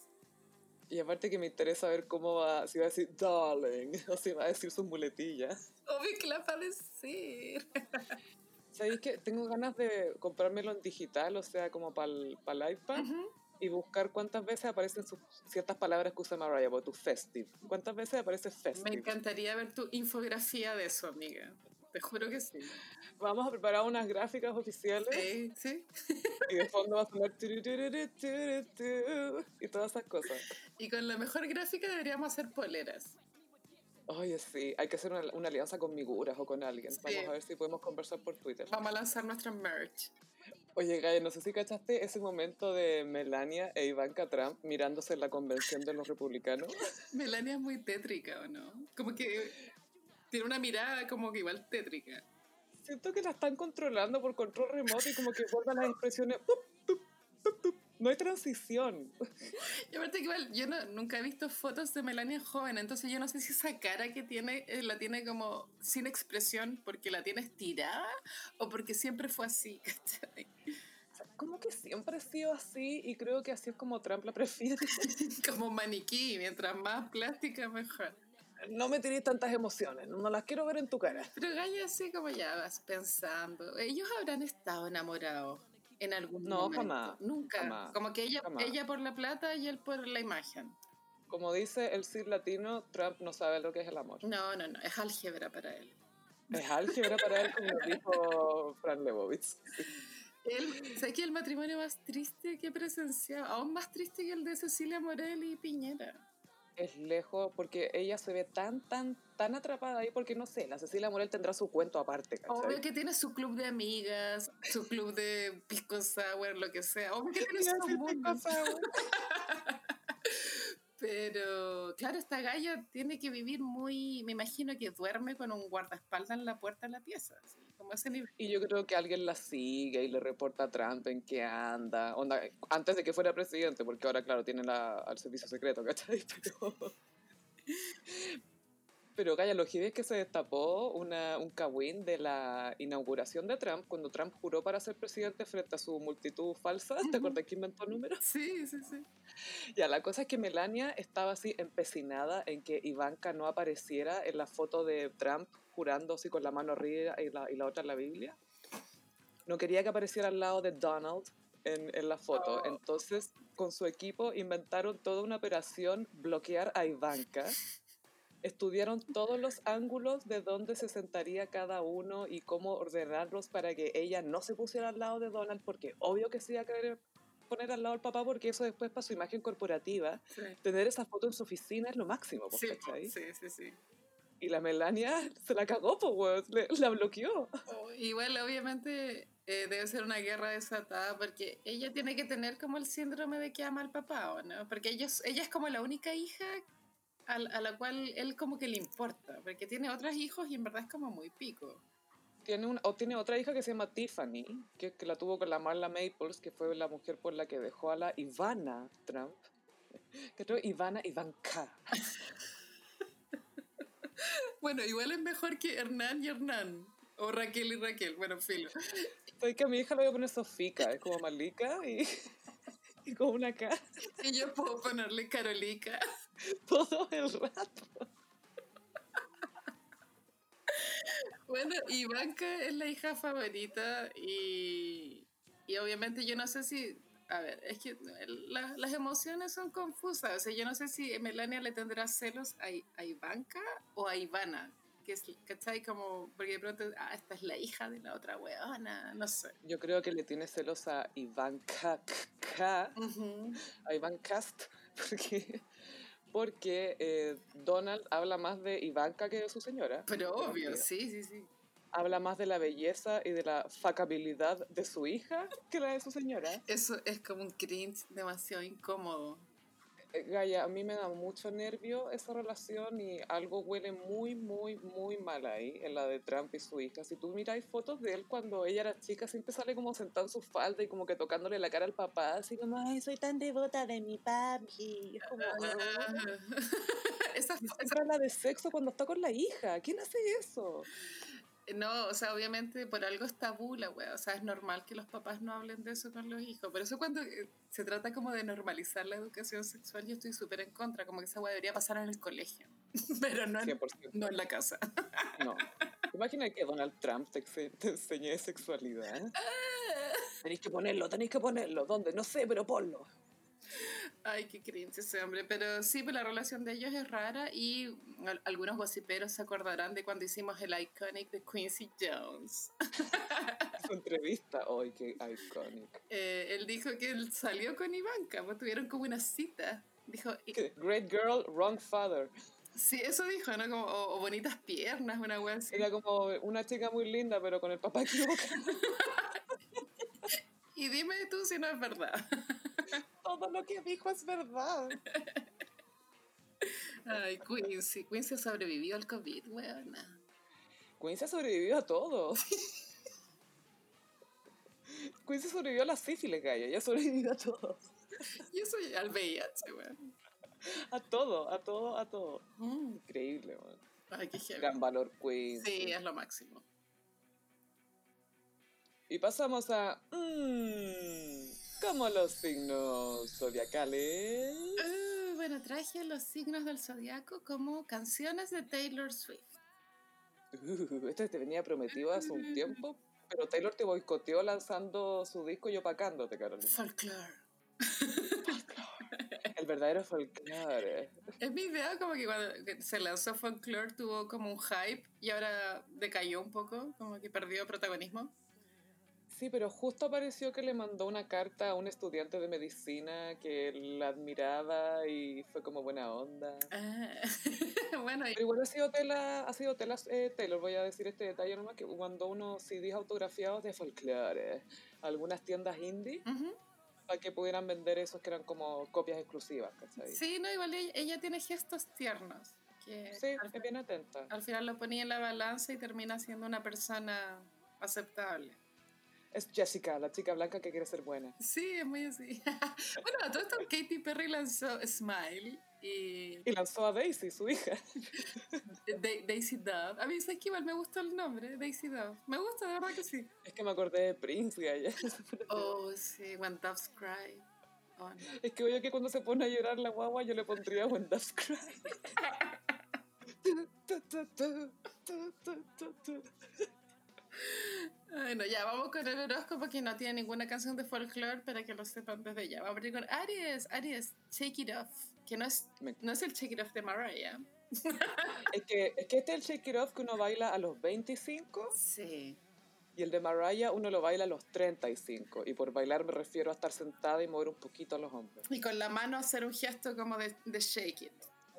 Y aparte que me interesa ver cómo va, si va a decir darling, o si va a decir sus muletillas. Obvio que la va a decir. ¿Sabéis que tengo ganas de comprármelo en digital, o sea, como para el iPad? Y buscar cuántas veces aparecen sus, ciertas palabras que usa Mariah, tu festive. ¿Cuántas veces aparece festive? Me encantaría ver tu infografía de eso, amiga. Te juro que sí. Vamos a preparar unas gráficas oficiales. Sí, sí. Y de fondo va a sonar y todas esas cosas. Y con la mejor gráfica deberíamos hacer poleras. Oye, sí, hay que hacer una, alianza con Miguras o con alguien. Vamos a ver si podemos conversar por Twitter. Vamos a lanzar nuestra merch. Oye, Gaia, no sé si cachaste ese momento de Melania e Ivanka Trump mirándose en la convención de los republicanos. Melania es muy tétrica, ¿o no? Como que tiene una mirada como que igual tétrica. Siento que la están controlando por control remoto y como que guardan las expresiones. No hay transición. Y aparte que igual, yo nunca he visto fotos de Melania joven, entonces yo no sé si esa cara que tiene eh, la tiene como sin expresión porque la tiene estirada o porque siempre fue así, Como que siempre ha sido así y creo que así es como Trump la prefiere. como maniquí, mientras más plástica mejor. No me tienes tantas emociones, no las quiero ver en tu cara. Pero Gaya, así como ya vas pensando, ellos habrán estado enamorados en algún no, momento. jamás. Nunca. Como que ella, ella por la plata y él por la imagen. Como dice el Sir latino, Trump no sabe lo que es el amor. No, no, no, es álgebra para él. Es álgebra para él, como dijo Fran Lebowitz. Él, ¿Sabes que el matrimonio más triste que he presenciado? Aún más triste que el de Cecilia Morel y Piñera es lejos, porque ella se ve tan, tan, tan atrapada ahí, porque no sé, la Cecilia Morel tendrá su cuento aparte. ¿cachai? Obvio que tiene su club de amigas, su club de pisco sour, lo que sea. Obvio que tiene su mundo. Pero, claro, esta galla tiene que vivir muy, me imagino que duerme con un guardaespaldas en la puerta de la pieza, como ese. Y yo creo que alguien la sigue y le reporta a Trump en qué anda, onda, antes de que fuera presidente, porque ahora, claro, tiene la, al servicio secreto, ¿cachai? Pero, pero Gaya, lo que es que se destapó una, un cagüín de la inauguración de Trump cuando Trump juró para ser presidente frente a su multitud falsa. ¿Te acuerdas que inventó números? Sí, sí, sí. Ya, la cosa es que Melania estaba así empecinada en que Ivanka no apareciera en la foto de Trump jurando así con la mano arriba y la, y la otra en la Biblia. No quería que apareciera al lado de Donald en, en, la foto. Oh. Entonces, con su equipo inventaron toda una operación bloquear a Ivanka estudiaron todos los ángulos de dónde se sentaría cada uno y cómo ordenarlos para que ella no se pusiera al lado de Donald, porque obvio que se iba a querer poner al lado del papá, porque eso después para su imagen corporativa, tener esa foto en su oficina es lo máximo, sí, sí, sí, sí. Y la Melania se la cagó, pues, la bloqueó. Oh, igual, obviamente, eh, debe ser una guerra desatada, porque ella tiene que tener como el síndrome de que ama al papá, no? Porque ellos, ella es como la única hija a, la cual él como que le importa, porque tiene otros hijos y en verdad es como muy pico. Tiene, una, o tiene otra hija que se llama Tiffany, que, que la tuvo con la Marla Maples, que fue la mujer por la que dejó a la Ivana Trump. Que tuvo Ivana Ivanka. bueno, igual es mejor que Hernán y Hernán. O Raquel y Raquel, bueno, filo. Soy que a mi hija le voy a poner Sofica, es como Malika y, y con una K. Y yo puedo ponerle Carolica. todo el rato. Bueno, Ivanka es la hija favorita y, y obviamente yo no sé si, a ver, es que las emociones son confusas, o sea, yo no sé si Melania le tendrá celos a, a Ivanka o a Ivana, que es, ¿cachai? Como, porque de pronto, ah, esta es la hija de la otra weona, no sé. Yo creo que le tiene celos a Ivanka, a Ivanka, porque porque eh, Donald habla más de Ivanka que de su señora. Pero obvio, sí, sí, sí. Habla más de la belleza y de la facabilidad de su hija que la de su señora. Eso es como un cringe demasiado incómodo. Eh, Gaya, a mí me da mucho nervio esa relación y algo huele muy, muy, muy mal ahí en la de Trump y su hija. Si tú miráis fotos de él cuando ella era chica, siempre sale como sentado en su falda y como que tocándole la cara al papá, así como, ay, soy tan devota de mi papi. Es como, esa, esa habla de sexo cuando está con la hija. ¿Quién hace eso? No, o sea, obviamente por algo es tabú la wea. O sea, es normal que los papás no hablen de eso con los hijos. Por eso cuando eh, se trata como de normalizar la educación sexual, yo estoy súper en contra. Como que esa wea debería pasar en el colegio. Pero no en, no en la casa. No. Imagina que Donald Trump te, te enseñe sexualidad. Ah. Tenéis que ponerlo, tenéis que ponerlo. ¿Dónde? No sé, pero ponlo. Ay, qué cringe ese hombre. Pero sí, pues la relación de ellos es rara y algunos gossiperos se acordarán de cuando hicimos el iconic de Quincy Jones. Su entrevista, ¡ay, qué iconic! Eh, él dijo que él salió con Ivanka, pues tuvieron como una cita. Dijo, Great girl, wrong father. Sí, eso dijo, ¿no? Como, o, bonitas piernas, una wea así. Era como una chica muy linda, pero con el papá equivocado. y dime tú si no es verdad todo lo que dijo es verdad. Ay, Quincy. Quincy ha sobrevivido al COVID, weona. Quincy ha sobrevivido a todo. Quincy sobrevivió a la sífilis, Gaya. Ya sobrevivido a todo. Yo soy al VIH, weón. A todo, a todo, a todo. Mm. Increíble, weón. Ay, qué Gran valor, Quincy. Sí, es lo máximo. Y pasamos a... Mmm, como los signos zodiacales. Uh, bueno, traje los signos del zodiaco como canciones de Taylor Swift. Uh, este te venía prometido hace un tiempo, pero Taylor te boicoteó lanzando su disco y opacándote, Carolina. Folklore. El verdadero folklore. Es mi idea como que cuando se lanzó folklore tuvo como un hype y ahora decayó un poco, como que perdió protagonismo. Sí, pero justo apareció que le mandó una carta a un estudiante de medicina que la admiraba y fue como buena onda. Ah, bueno. Pero igual ha sido tela, ha sido tela eh, Taylor, voy a decir este detalle nomás, que mandó unos CDs autografiados de folclore a algunas tiendas indie. Para que pudieran vender esos que eran como copias exclusivas, Sí, no, igual ella, tiene gestos tiernos. Que sí, es bien atenta. Al final lo ponía en la balanza y termina siendo una persona aceptable es Jessica, la chica blanca que quiere ser buena. Sí, es muy así. bueno, a todo esto Katy Perry lanzó Smile y... Y lanzó a Daisy, su hija. Daisy Dove. A mí es que igual me gusta el nombre, Daisy Dove. Me gusta, de verdad que sí. Es que me acordé de Prince, Gaya. oh, sí, When Doves Cry. Oh, Es que oye que cuando se pone a llorar la guagua yo le pondría When Doves Cry. Bueno, ya vamos con el horóscopo que no tiene ninguna canción de folklore para que lo sepan desde ya. Vamos a abrir con Aries. Aries, Shake It Off. Que no es, no es el Shake It Off de Mariah. es, que, es que este es el Shake It Off que uno baila a los 25. Sí. Y el de Mariah uno lo baila a los 35. Y por bailar me refiero a estar sentada y mover un poquito a los hombros. Y con la mano hacer un gesto como de, de shake it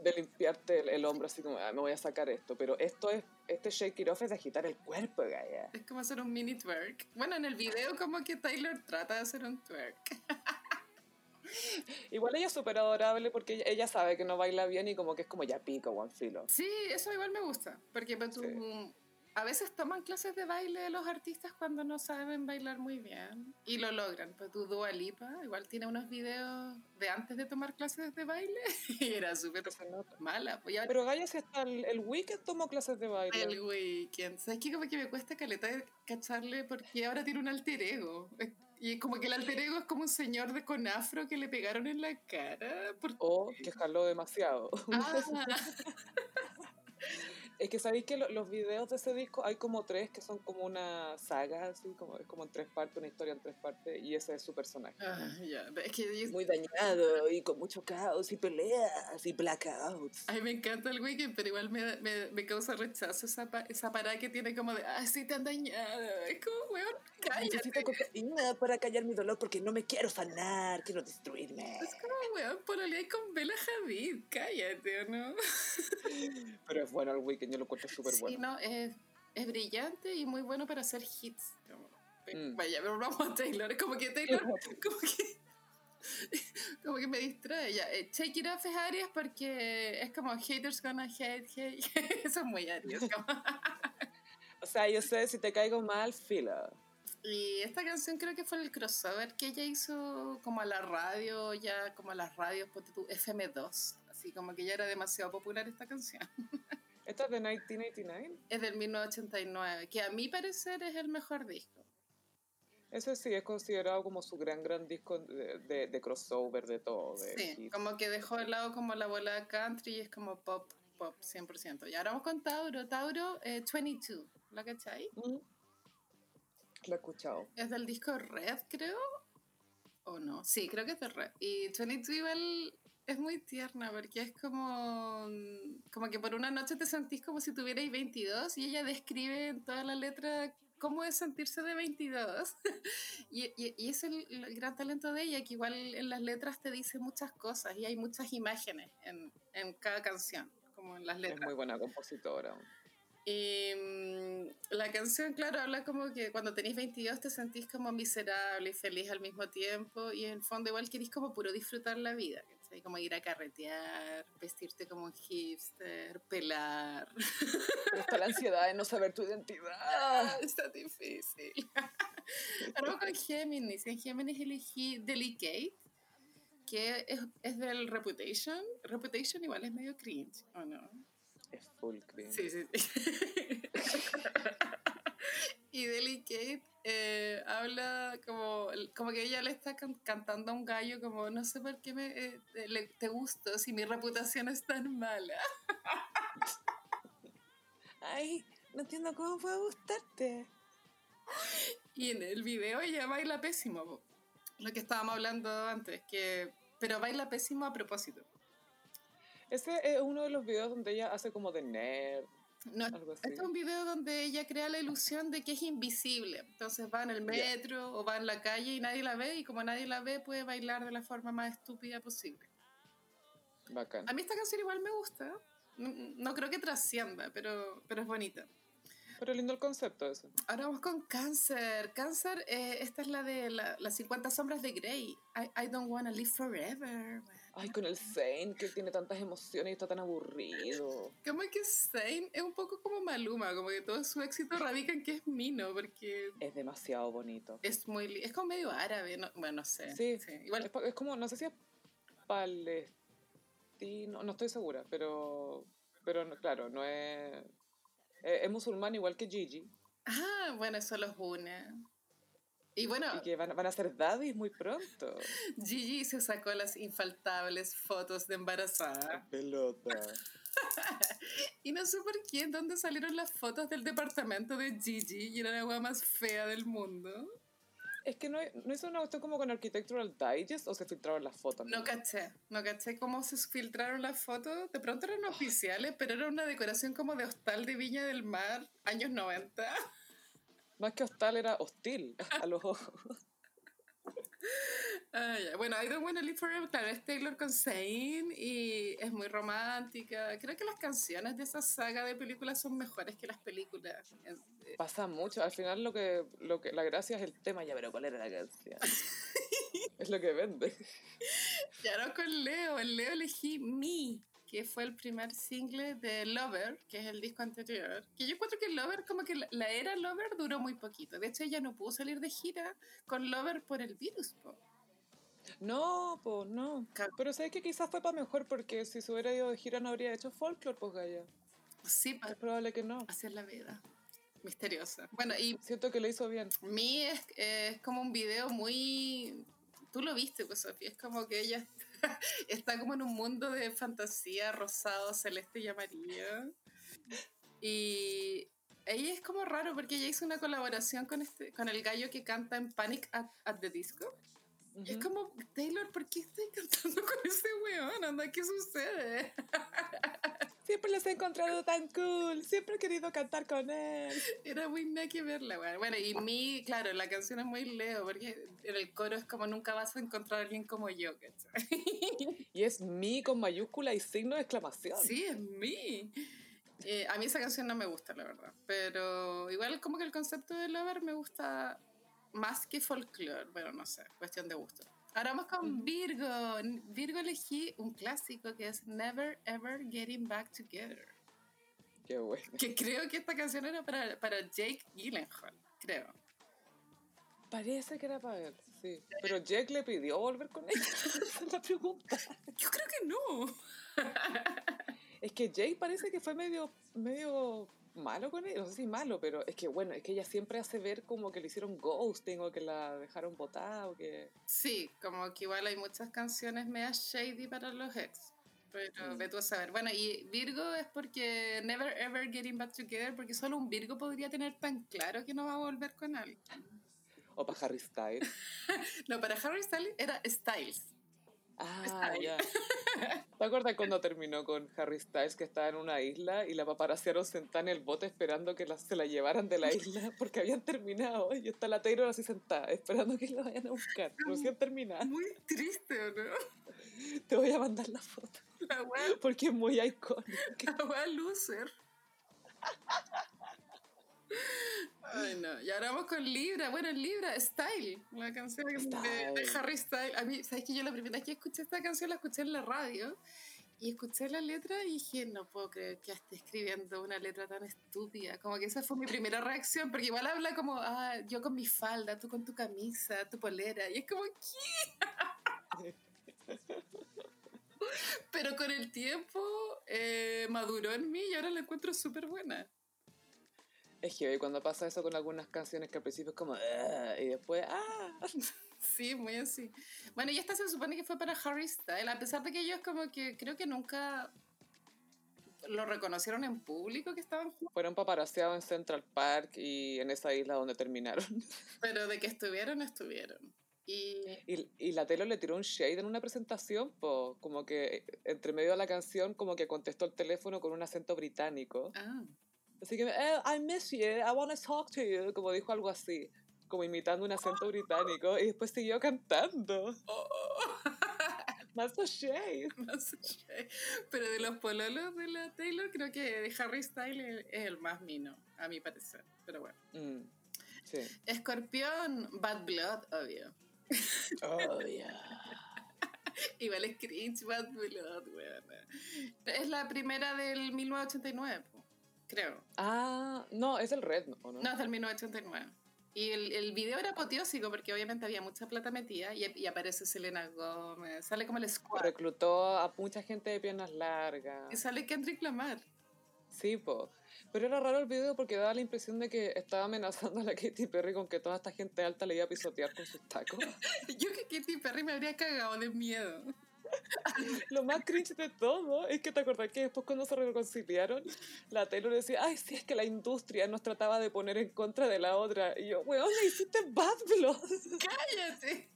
de limpiarte el, hombro así como, ah, me voy a sacar esto. Pero esto es, este shake it off es de agitar el cuerpo, Gaia. Es como hacer un mini twerk. Bueno, en el video como que Taylor trata de hacer un twerk. Igual ella es súper adorable porque ella sabe que no baila bien y como que es como ya pico, one filo. Sí, eso igual me gusta. Porque tú, a veces toman clases de baile de los artistas cuando no saben bailar muy bien y lo logran. Pues tu Dua Lipa igual tiene unos videos de antes de tomar clases de baile y era súper mala. Pues Pero Gaya, si hasta el, el, Weekend tomó clases de baile. El Weekend. ¿Sabes qué? Como que me cuesta caleta cacharle porque ahora tiene un alter ego. Y como que el alter ego es como un señor de con afro que le pegaron en la cara. O que jaló demasiado. Ah. Es que sabéis que los videos de ese disco hay como tres que son como una saga, así, como, es como en tres partes, una historia en tres partes, y ese es su personaje. Ah, es que Muy dañado y con mucho caos y peleas y blackouts. Ay, me encanta el weekend, pero igual me, me, me causa rechazo esa, esa parada que tiene como de, ay, sí, tan dañado. Es como, weón, cállate. Necesito cocaína para callar mi dolor porque no me quiero sanar, quiero destruirme. Es como, weón, pololear con Bella Hadid, cállate, ¿o no? pero es bueno el weekend yo lo encuentro súper bueno. Sí, no, es, es, brillante y muy bueno para hacer hits. Mm. Vaya, pero vamos a Taylor. Es como que Taylor, como que, como que me distrae. Ya, eh, Take It Off es Aries porque es como haters gonna hate, hate. Eso es muy Aries. o sea, yo sé, si te caigo mal, fila. Y esta canción creo que fue el crossover que ella hizo como a la radio, ya como a las radios, FM2. Así como que ya era demasiado popular esta canción. ¿Esta es de 1989? Es del 1989, que a mi parecer es el mejor disco. Ese sí es considerado como su gran, gran disco de, de, crossover, de todo. sí, como que dejó de lado como la bola country y es como pop, pop 100%. Y ahora vamos con Tauro. Tauro 22, eh, ¿la cachai? Mm. Lo he escuchado. Es del disco Red, creo. ¿O no? Sí, creo que es de Red. Y 22 igual es muy tierna porque es como, como que por una noche te sentís como si tuvierais 22 y ella describe en toda la letra cómo es sentirse de 22. y, y, es el, gran talento de ella, que igual en las letras te dice muchas cosas y hay muchas imágenes en, en cada canción, como en las letras. Es muy buena compositora. Y mm, la canción, claro, habla como que cuando tenéis 22 te sentís como miserable y feliz al mismo tiempo y en el fondo igual querís como puro disfrutar la vida como ir a carretear, vestirte como un hipster, pelar. Pero está la ansiedad de no saber tu identidad. Ah, está difícil. Ahora con Géminis. En Géminis elegí Delicate, que es, es del Reputation. Reputation igual es medio cringe, ¿o no? Es full cringe. Sí, sí, sí. y Delicate eh, habla como, como que ella le está cantando a un gallo como no sé por qué me, eh, te gusto si mi reputación es tan mala. Ay, no entiendo cómo puede gustarte. Y en el video ella baila pésimo, lo que estábamos hablando antes, que pero baila pésimo a propósito. Ese es uno de los videos donde ella hace como de nerd no, este es un video donde ella crea la ilusión de que es invisible. Entonces va en el metro o va en la calle y nadie la ve y como nadie la ve puede bailar de la forma más estúpida posible. Bacán. A mí esta canción igual me gusta. No, creo que trascienda, pero, pero es bonita. Pero lindo el concepto eso. Ahora vamos con Cáncer. Cáncer, eh, esta es la de las 50 sombras de Grey. I, I don't wanna live forever. Ay, con el Zane, que tiene tantas emociones y está tan aburrido. Como que Zane es un poco como Maluma, como que todo su éxito radica en que es Mino, porque... Es demasiado bonito. Es muy... Es como medio árabe, bueno, no sé. Sí, Igual... Es, como, no sé si es palestino, no estoy segura, pero... Pero claro, no es... Es, musulmán igual que Gigi. Ah, bueno, eso los une. Y bueno. Y que van, van, a ser daddies muy pronto. Gigi se sacó las infaltables fotos de embarazada. Pelota. y no sé por qué, ¿dónde salieron las fotos del departamento de Gigi? Y era la agua más fea del mundo. Es que no, no hizo una cuestión como con Architectural Digest o se filtraron las fotos. No, caché, no caché cómo se filtraron las fotos. De pronto eran oficiales, pero era una decoración como de hostal de Viña del Mar, años 90. Más que hostal, era hostil a los ojos. Ah, bueno, I Don't Wanna Live Forever, claro, es Taylor con Zane y es muy romántica. Creo que las canciones de esa saga de películas son mejores que las películas. Eh, Pasa mucho. Al final lo que, lo que la gracia es el tema, ya, pero ¿cuál era la canción? es lo que vende. Y ahora con Leo, el Leo elegí Me que fue el primer single de Lover, que es el disco anterior. Que yo encuentro que Lover, como que la, era Lover duró muy poquito. De hecho, ella no pudo salir de gira con Lover por el virus, po. No, pues no. Pero sabes que quizás fue para mejor porque si se hubiera ido de gira no habría hecho folklore, pues Gaya. Sí, es probable que no. Así es la vida. Misteriosa. Bueno, y. Siento que lo hizo bien. Mi es, es como un video muy. Tú lo viste, pues Sofía. Es como que ella está como en un mundo de fantasía rosado, celeste y amarillo. Y ella es como raro porque ella hizo una colaboración con, este, con el gallo que canta en Panic at, the Disco. Es como, Taylor, ¿por qué estoy cantando con ese weón? Anda, ¿qué sucede? Siempre los he encontrado tan cool. Siempre he querido cantar con él. Era muy que verla, Bueno, y mi, claro, la canción es muy leo, porque en el coro es como nunca vas a encontrar a alguien como yo, Y es mi con mayúscula y signo de exclamación. Sí, es mi. Eh, a mí esa canción no me gusta, la verdad. Pero igual como que el concepto de Lover me gusta más que folklore. Bueno, no sé, cuestión de gusto. Ahora vamos con Virgo. Virgo elegí un clásico que es Never Ever Getting Back Together. Qué bueno. Que creo que esta canción era para, para Jake Gyllenhaal, creo. Parece que era para él, sí. Pero Jake le pidió volver con ella. Esa es la pregunta. Yo creo que no. Es que Jay parece que fue medio, medio malo con él, no sé si malo, pero es que bueno, es que ella siempre hace ver como que le hicieron ghosting o que la dejaron botada o que... Sí, como que igual hay muchas canciones media shady para los ex. Pero Mm. ve tú a saber. Bueno, y Virgo es porque Never Ever Getting Back Together, porque solo un Virgo podría tener tan claro que no va a volver con alguien. O para Harry Styles. No, para Harry Styles era Styles. Ah, ya. ¿Te acuerdas cuando terminó con Harry Styles que estaba en una isla y la paparaciaron sentada en el bote esperando que la- se la llevaran de la isla porque habían terminado y está la Taylor así sentada esperando que la vayan a buscar. Recién terminada. Muy triste, ¿o no? Te voy a mandar la foto La wea, porque es muy icónica. la wea loser. Ay, no. Y ahora vamos con Libra. Bueno, Libra, Style, la canción de, de. Harry Style. A mí, ¿sabes que Yo la primera vez que escuché esta canción la escuché en la radio y escuché la letra y dije, no puedo creer que esté escribiendo una letra tan estúpida. Como que esa fue mi primera reacción, porque igual habla como, ah, yo con mi falda, tú con tu camisa, tu polera. Y es como, ¿qué? Pero con el tiempo eh, maduró en mí y ahora la encuentro súper buena. Es que cuando pasa eso con algunas canciones que al principio es como "Ah", y después ¡ah! Sí, muy así. Bueno, y esta se supone que fue para Harry Styles, a pesar de que ellos como que creo que nunca lo reconocieron en público que estaban Fueron paparaseados en Central Park y en esa isla donde terminaron. pero de que estuvieron, estuvieron. Y Y, y la Taylor le tiró un shade en una presentación, po, como que entre medio de la canción como que contestó el teléfono con un acento británico. ah, Así que, eh, I miss you, I want to talk to you, como dijo algo así, como imitando un acento británico y después siguió cantando. Más shade. sé. Pero de los pololos de la Taylor, creo que de Harry Styles es el más mino, a mi parecer. Pero bueno. Mm, sí. Escorpión, Bad Blood, obvio. Oh, yeah. Igual es cringe, Bad Blood, weón. Es la primera del 1989, po, creo. Ah, no, es el Red, ¿o no? No, es del 1989. Y el, el video era apoteósico porque obviamente había mucha plata metida y, y aparece Selena Gómez, sale como el squad Reclutó a mucha gente de piernas largas. y sale Kendrick Lamar. Sí, po. Pero era raro el video porque daba la impresión de que estaba amenazando a la Katy Perry con que toda esta gente alta le iba a pisotear con sus tacos. Yo que Katy Perry me habría cagado de miedo. Lo más cringe de todo es que te acordás que después cuando se reconciliaron, la Taylor decía, ay, sí, es que la industria nos trataba de poner en contra de la otra. Y yo, weón, le hiciste bad blood. ¡Cállate!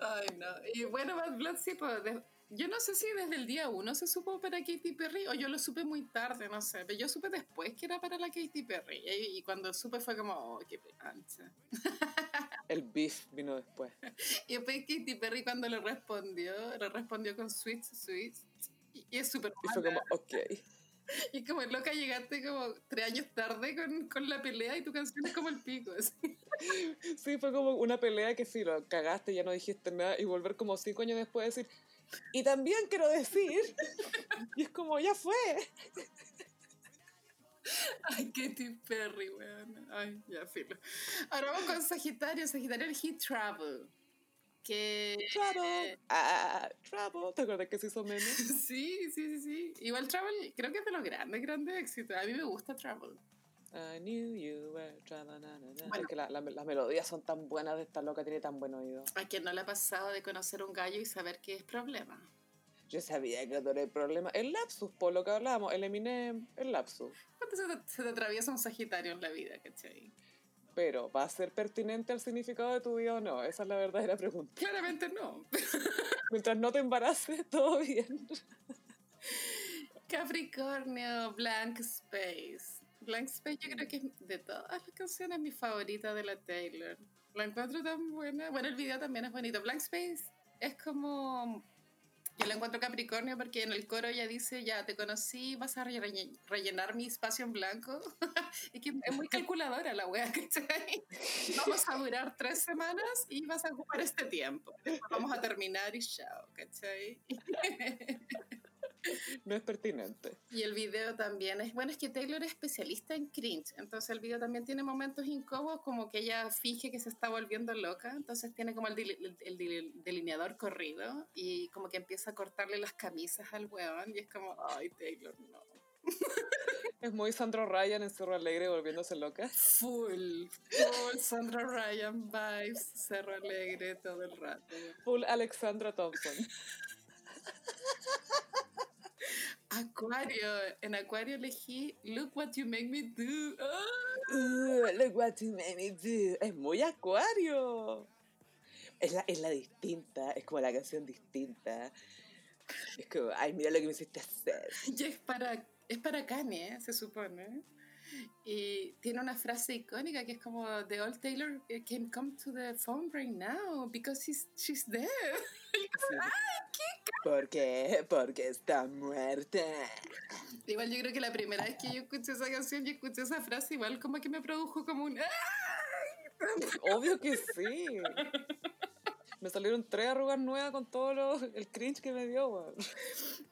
Ay, no. Y bueno, Bad Blood sí, pues, yo no sé si desde el día uno se supo para Katy Perry o yo lo supe muy tarde, no sé. Pero yo supe después que era para la Katy Perry. Y, cuando supe fue como, oh, qué ancha. El beef vino después. Y después Katy Perry cuando le respondió, le respondió con Sweet Sweet. Y, y es súper Y fue mala. como, ok. Y es como, loca, llegaste como tres años tarde con, con la pelea y tu canción es como el pico. así. Sí, fue como una pelea que sí, lo cagaste, ya no dijiste nada, y volver como cinco años después a decir, y también quiero decir, y es como, ya fue. Ay, Katy Perry, weón. Ay, ya, filo. Ahora vamos con Sagitario. Sagitario, el Heat Travel. Que. Trouble, ah, trouble. ¿Te acuerdas que se hizo meme? Sí, sí, sí, sí. Igual Travel, creo que es de los grandes, grandes éxitos. A mí me gusta Travel. I knew you were na, na, na. Bueno. Es que la- la- las melodías son tan buenas de esta loca, tiene tan buen oído. A quien no le ha pasado de conocer un gallo y saber qué es problema. Yo sabía que no era el problema. El lapsus, por lo que hablábamos, el Eminem, el lapsus. ¿Cuánto se te, se te atraviesa un Sagitario en la vida, cachai? Pero, ¿va a ser pertinente al significado de tu vida o no? Esa es la verdadera pregunta. Claramente no. Mientras no te embaraces, todo bien. Capricornio, Blank Space. Blank Space yo creo que es de todas las canciones mi favorita de la Taylor. La encuentro tan buena. Bueno, el video también es bonito. Blank Space es como... Yo la encuentro Capricornio porque en el coro ella dice, ya te conocí, vas a relle- rellenar mi espacio en blanco. y que es muy calculadora la wea, ¿cachai? Vamos a durar tres semanas y vas a ocupar este tiempo. Después vamos a terminar y chao, ¿cachai? no es pertinente. Y el video también es, bueno, es que Taylor es especialista en cringe, entonces el video también tiene momentos incómodos, como que ella finge que se está volviendo loca, entonces tiene como el, el, delineador corrido y como que empieza a cortarle las camisas al weón y es como, ay, Taylor, no. Es muy Sandra Ryan en Cerro Alegre volviéndose loca. Full, full Sandra Ryan vibes, Cerro Alegre todo el rato. Full Alexandra Thompson. Acuario, en Acuario elegí Look What You Make Me Do. Uh, look What You Make Me Do. Es muy Acuario. Es la, es la distinta, es como la canción distinta. Es como, ay, mira lo que me hiciste hacer. Y es para, es para Kanye, se supone. Y tiene una frase icónica que es como The old Taylor can come to the phone right now because he's, she's dead. ¿Por qué? Porque está muerta. Igual yo creo que la primera vez que yo escuché esa canción y escuché esa frase, igual como que me produjo como un... Obvio que sí. Me salieron tres arrugas nuevas con todo el cringe que me dio,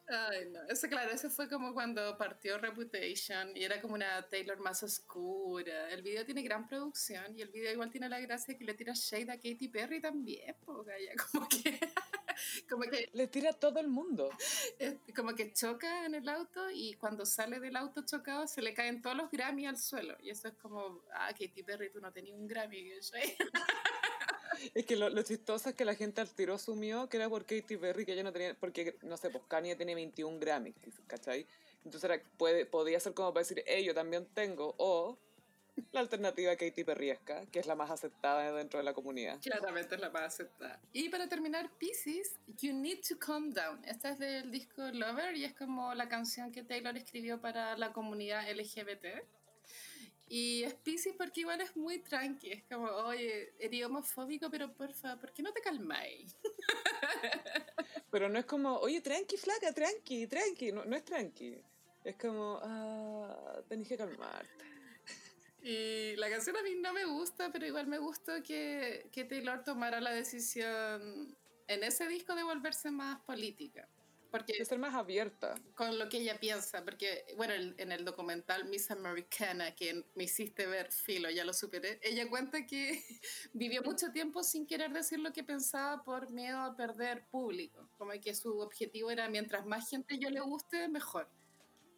Ay, no. Ese, claro, ese fue como cuando partió Reputation y era como una Taylor más oscura. El video tiene gran producción y el video igual tiene la gracia que le tira shade a Katy Perry también, porque como que... como que le tira a todo el mundo. Como que choca en el auto y cuando sale del auto chocado se le caen todos los Grammy al suelo. Y eso es como, ah, Katy Perry, tú no tenías un Grammy. Es que lo, lo, chistoso es que la gente al tiro asumió que era por Katy Perry, que ella no tenía, porque, no sé, pues Kanye tiene 21 Grammys, ¿cachai? Entonces era, puede, podía ser como para decir, hey, yo también tengo, o la alternativa Katy Perriesca, que es la más aceptada dentro de la comunidad. Claramente es la más aceptada. Y para terminar, Pisces, You Need to Calm Down. Esta es del disco Lover y es como la canción que Taylor escribió para la comunidad LGBT. Y es Pisces porque igual es muy tranqui. Es como, oye, eres homofóbico, pero porfa, ¿por qué no te calmáis? Pero no es como, oye, tranqui, flaca, tranqui, tranqui. No, no es tranqui. Es como, ah, tenés que calmarte. Y la canción a mí no me gusta, pero igual me gustó que, que Taylor tomara la decisión en ese disco de volverse más política. Porque, de ser más abierta. Con lo que ella piensa, porque, bueno, en el documental Miss Americana, que me hiciste ver, filo, ya lo superé, ella cuenta que vivió mucho tiempo sin querer decir lo que pensaba por miedo a perder público, como que su objetivo era mientras más gente yo le guste, mejor.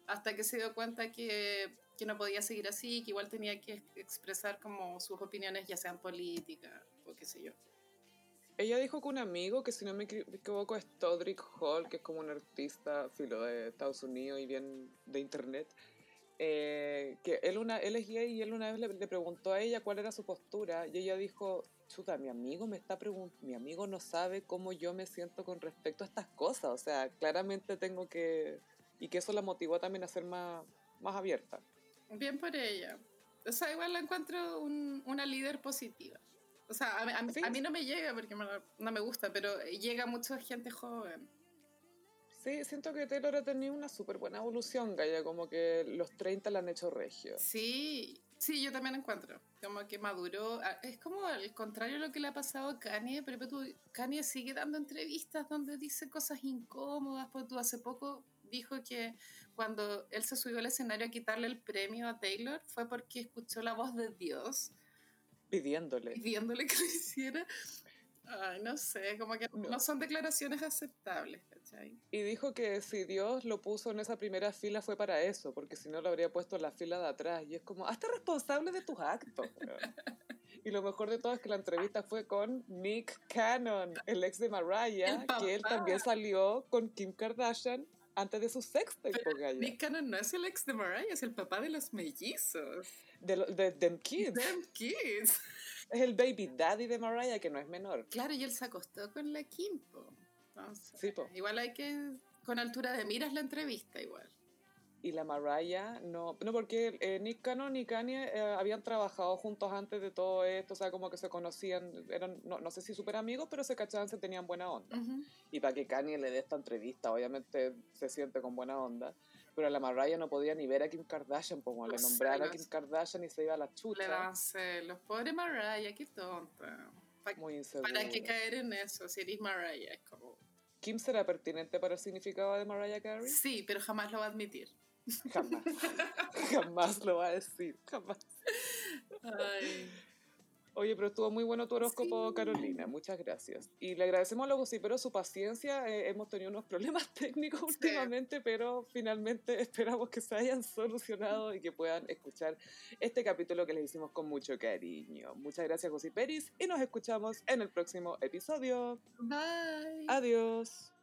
Hasta que se dio cuenta que, que no podía seguir así, que igual tenía que expresar como sus opiniones, ya sean políticas o qué sé yo. Ella dijo que un amigo, que si no me equivoco es Todrick Hall, que es como un artista filo de Estados Unidos y bien de internet, eh, que él, una, él es gay y él una vez le, preguntó a ella cuál era su postura y ella dijo, chuta, mi amigo me está mi amigo no sabe cómo yo me siento con respecto a estas cosas, o sea, claramente tengo que, y que eso la motivó también a ser más, más abierta. Bien por ella. O sea, igual la encuentro una líder positiva. O sea, a, mí no me llega porque no me gusta, pero llega mucha gente joven. Sí, siento que Taylor ha tenido una súper buena evolución, Gaya, como que los 30 la han hecho regio. Sí, sí, yo también encuentro, como que maduró. Ah, es como al contrario de lo que le ha pasado a Kanye, pero tú, Kanye sigue dando entrevistas donde dice cosas incómodas, pues tú hace poco dijo que cuando él se subió al escenario a quitarle el premio a Taylor fue porque escuchó la voz de Dios Pidiéndole. Pidiéndole que lo hiciera. Ay, no sé, como que no, son declaraciones aceptables, ¿cachai? Y dijo que si Dios lo puso en esa primera fila fue para eso, porque si no lo habría puesto en la fila de atrás. Y es como, hazte responsable de tus actos. y lo mejor de todo es que la entrevista fue con Nick Cannon, el ex de Mariah, que él también salió con Kim Kardashian antes de su sexta Nick Cannon no es el ex de Mariah, es el papá de los mellizos. De, de, Them Kids. Them Kids. Es el baby daddy de Mariah, que no es menor. Claro, y él se acostó con la Kim, sí, po. Igual hay que, con altura de miras la entrevista, igual. Y la Mariah, no, no porque eh, Nick Cannon y Kanye eh, habían trabajado juntos antes de todo esto, o sea, como que se conocían, eran, no, no sé si súper amigos, pero se cachaban, se tenían buena onda. Y para que Kanye le dé esta entrevista, obviamente se siente con buena onda. Pero la Mariah no podía ni ver a Kim Kardashian, como le nombrara a Kim Kardashian y se iba a la chucha. Le daban celos. Pobre Mariah, qué tonta. Muy insegura. ¿Para qué caer en eso? Si eres Mariah, es como... ¿Kim será pertinente para el significado de Mariah Carey? Sí, pero jamás lo va a admitir. Jamás. jamás lo va a decir, jamás. Ay. Oye, pero estuvo muy bueno tu horóscopo, Carolina. Muchas gracias. Y le agradecemos a los pero su paciencia. Eh, hemos tenido unos problemas técnicos últimamente, pero finalmente esperamos que se hayan solucionado y que puedan escuchar este capítulo que les hicimos con mucho cariño. Muchas gracias, José Peris, y nos escuchamos en el próximo episodio. Bye. Adiós.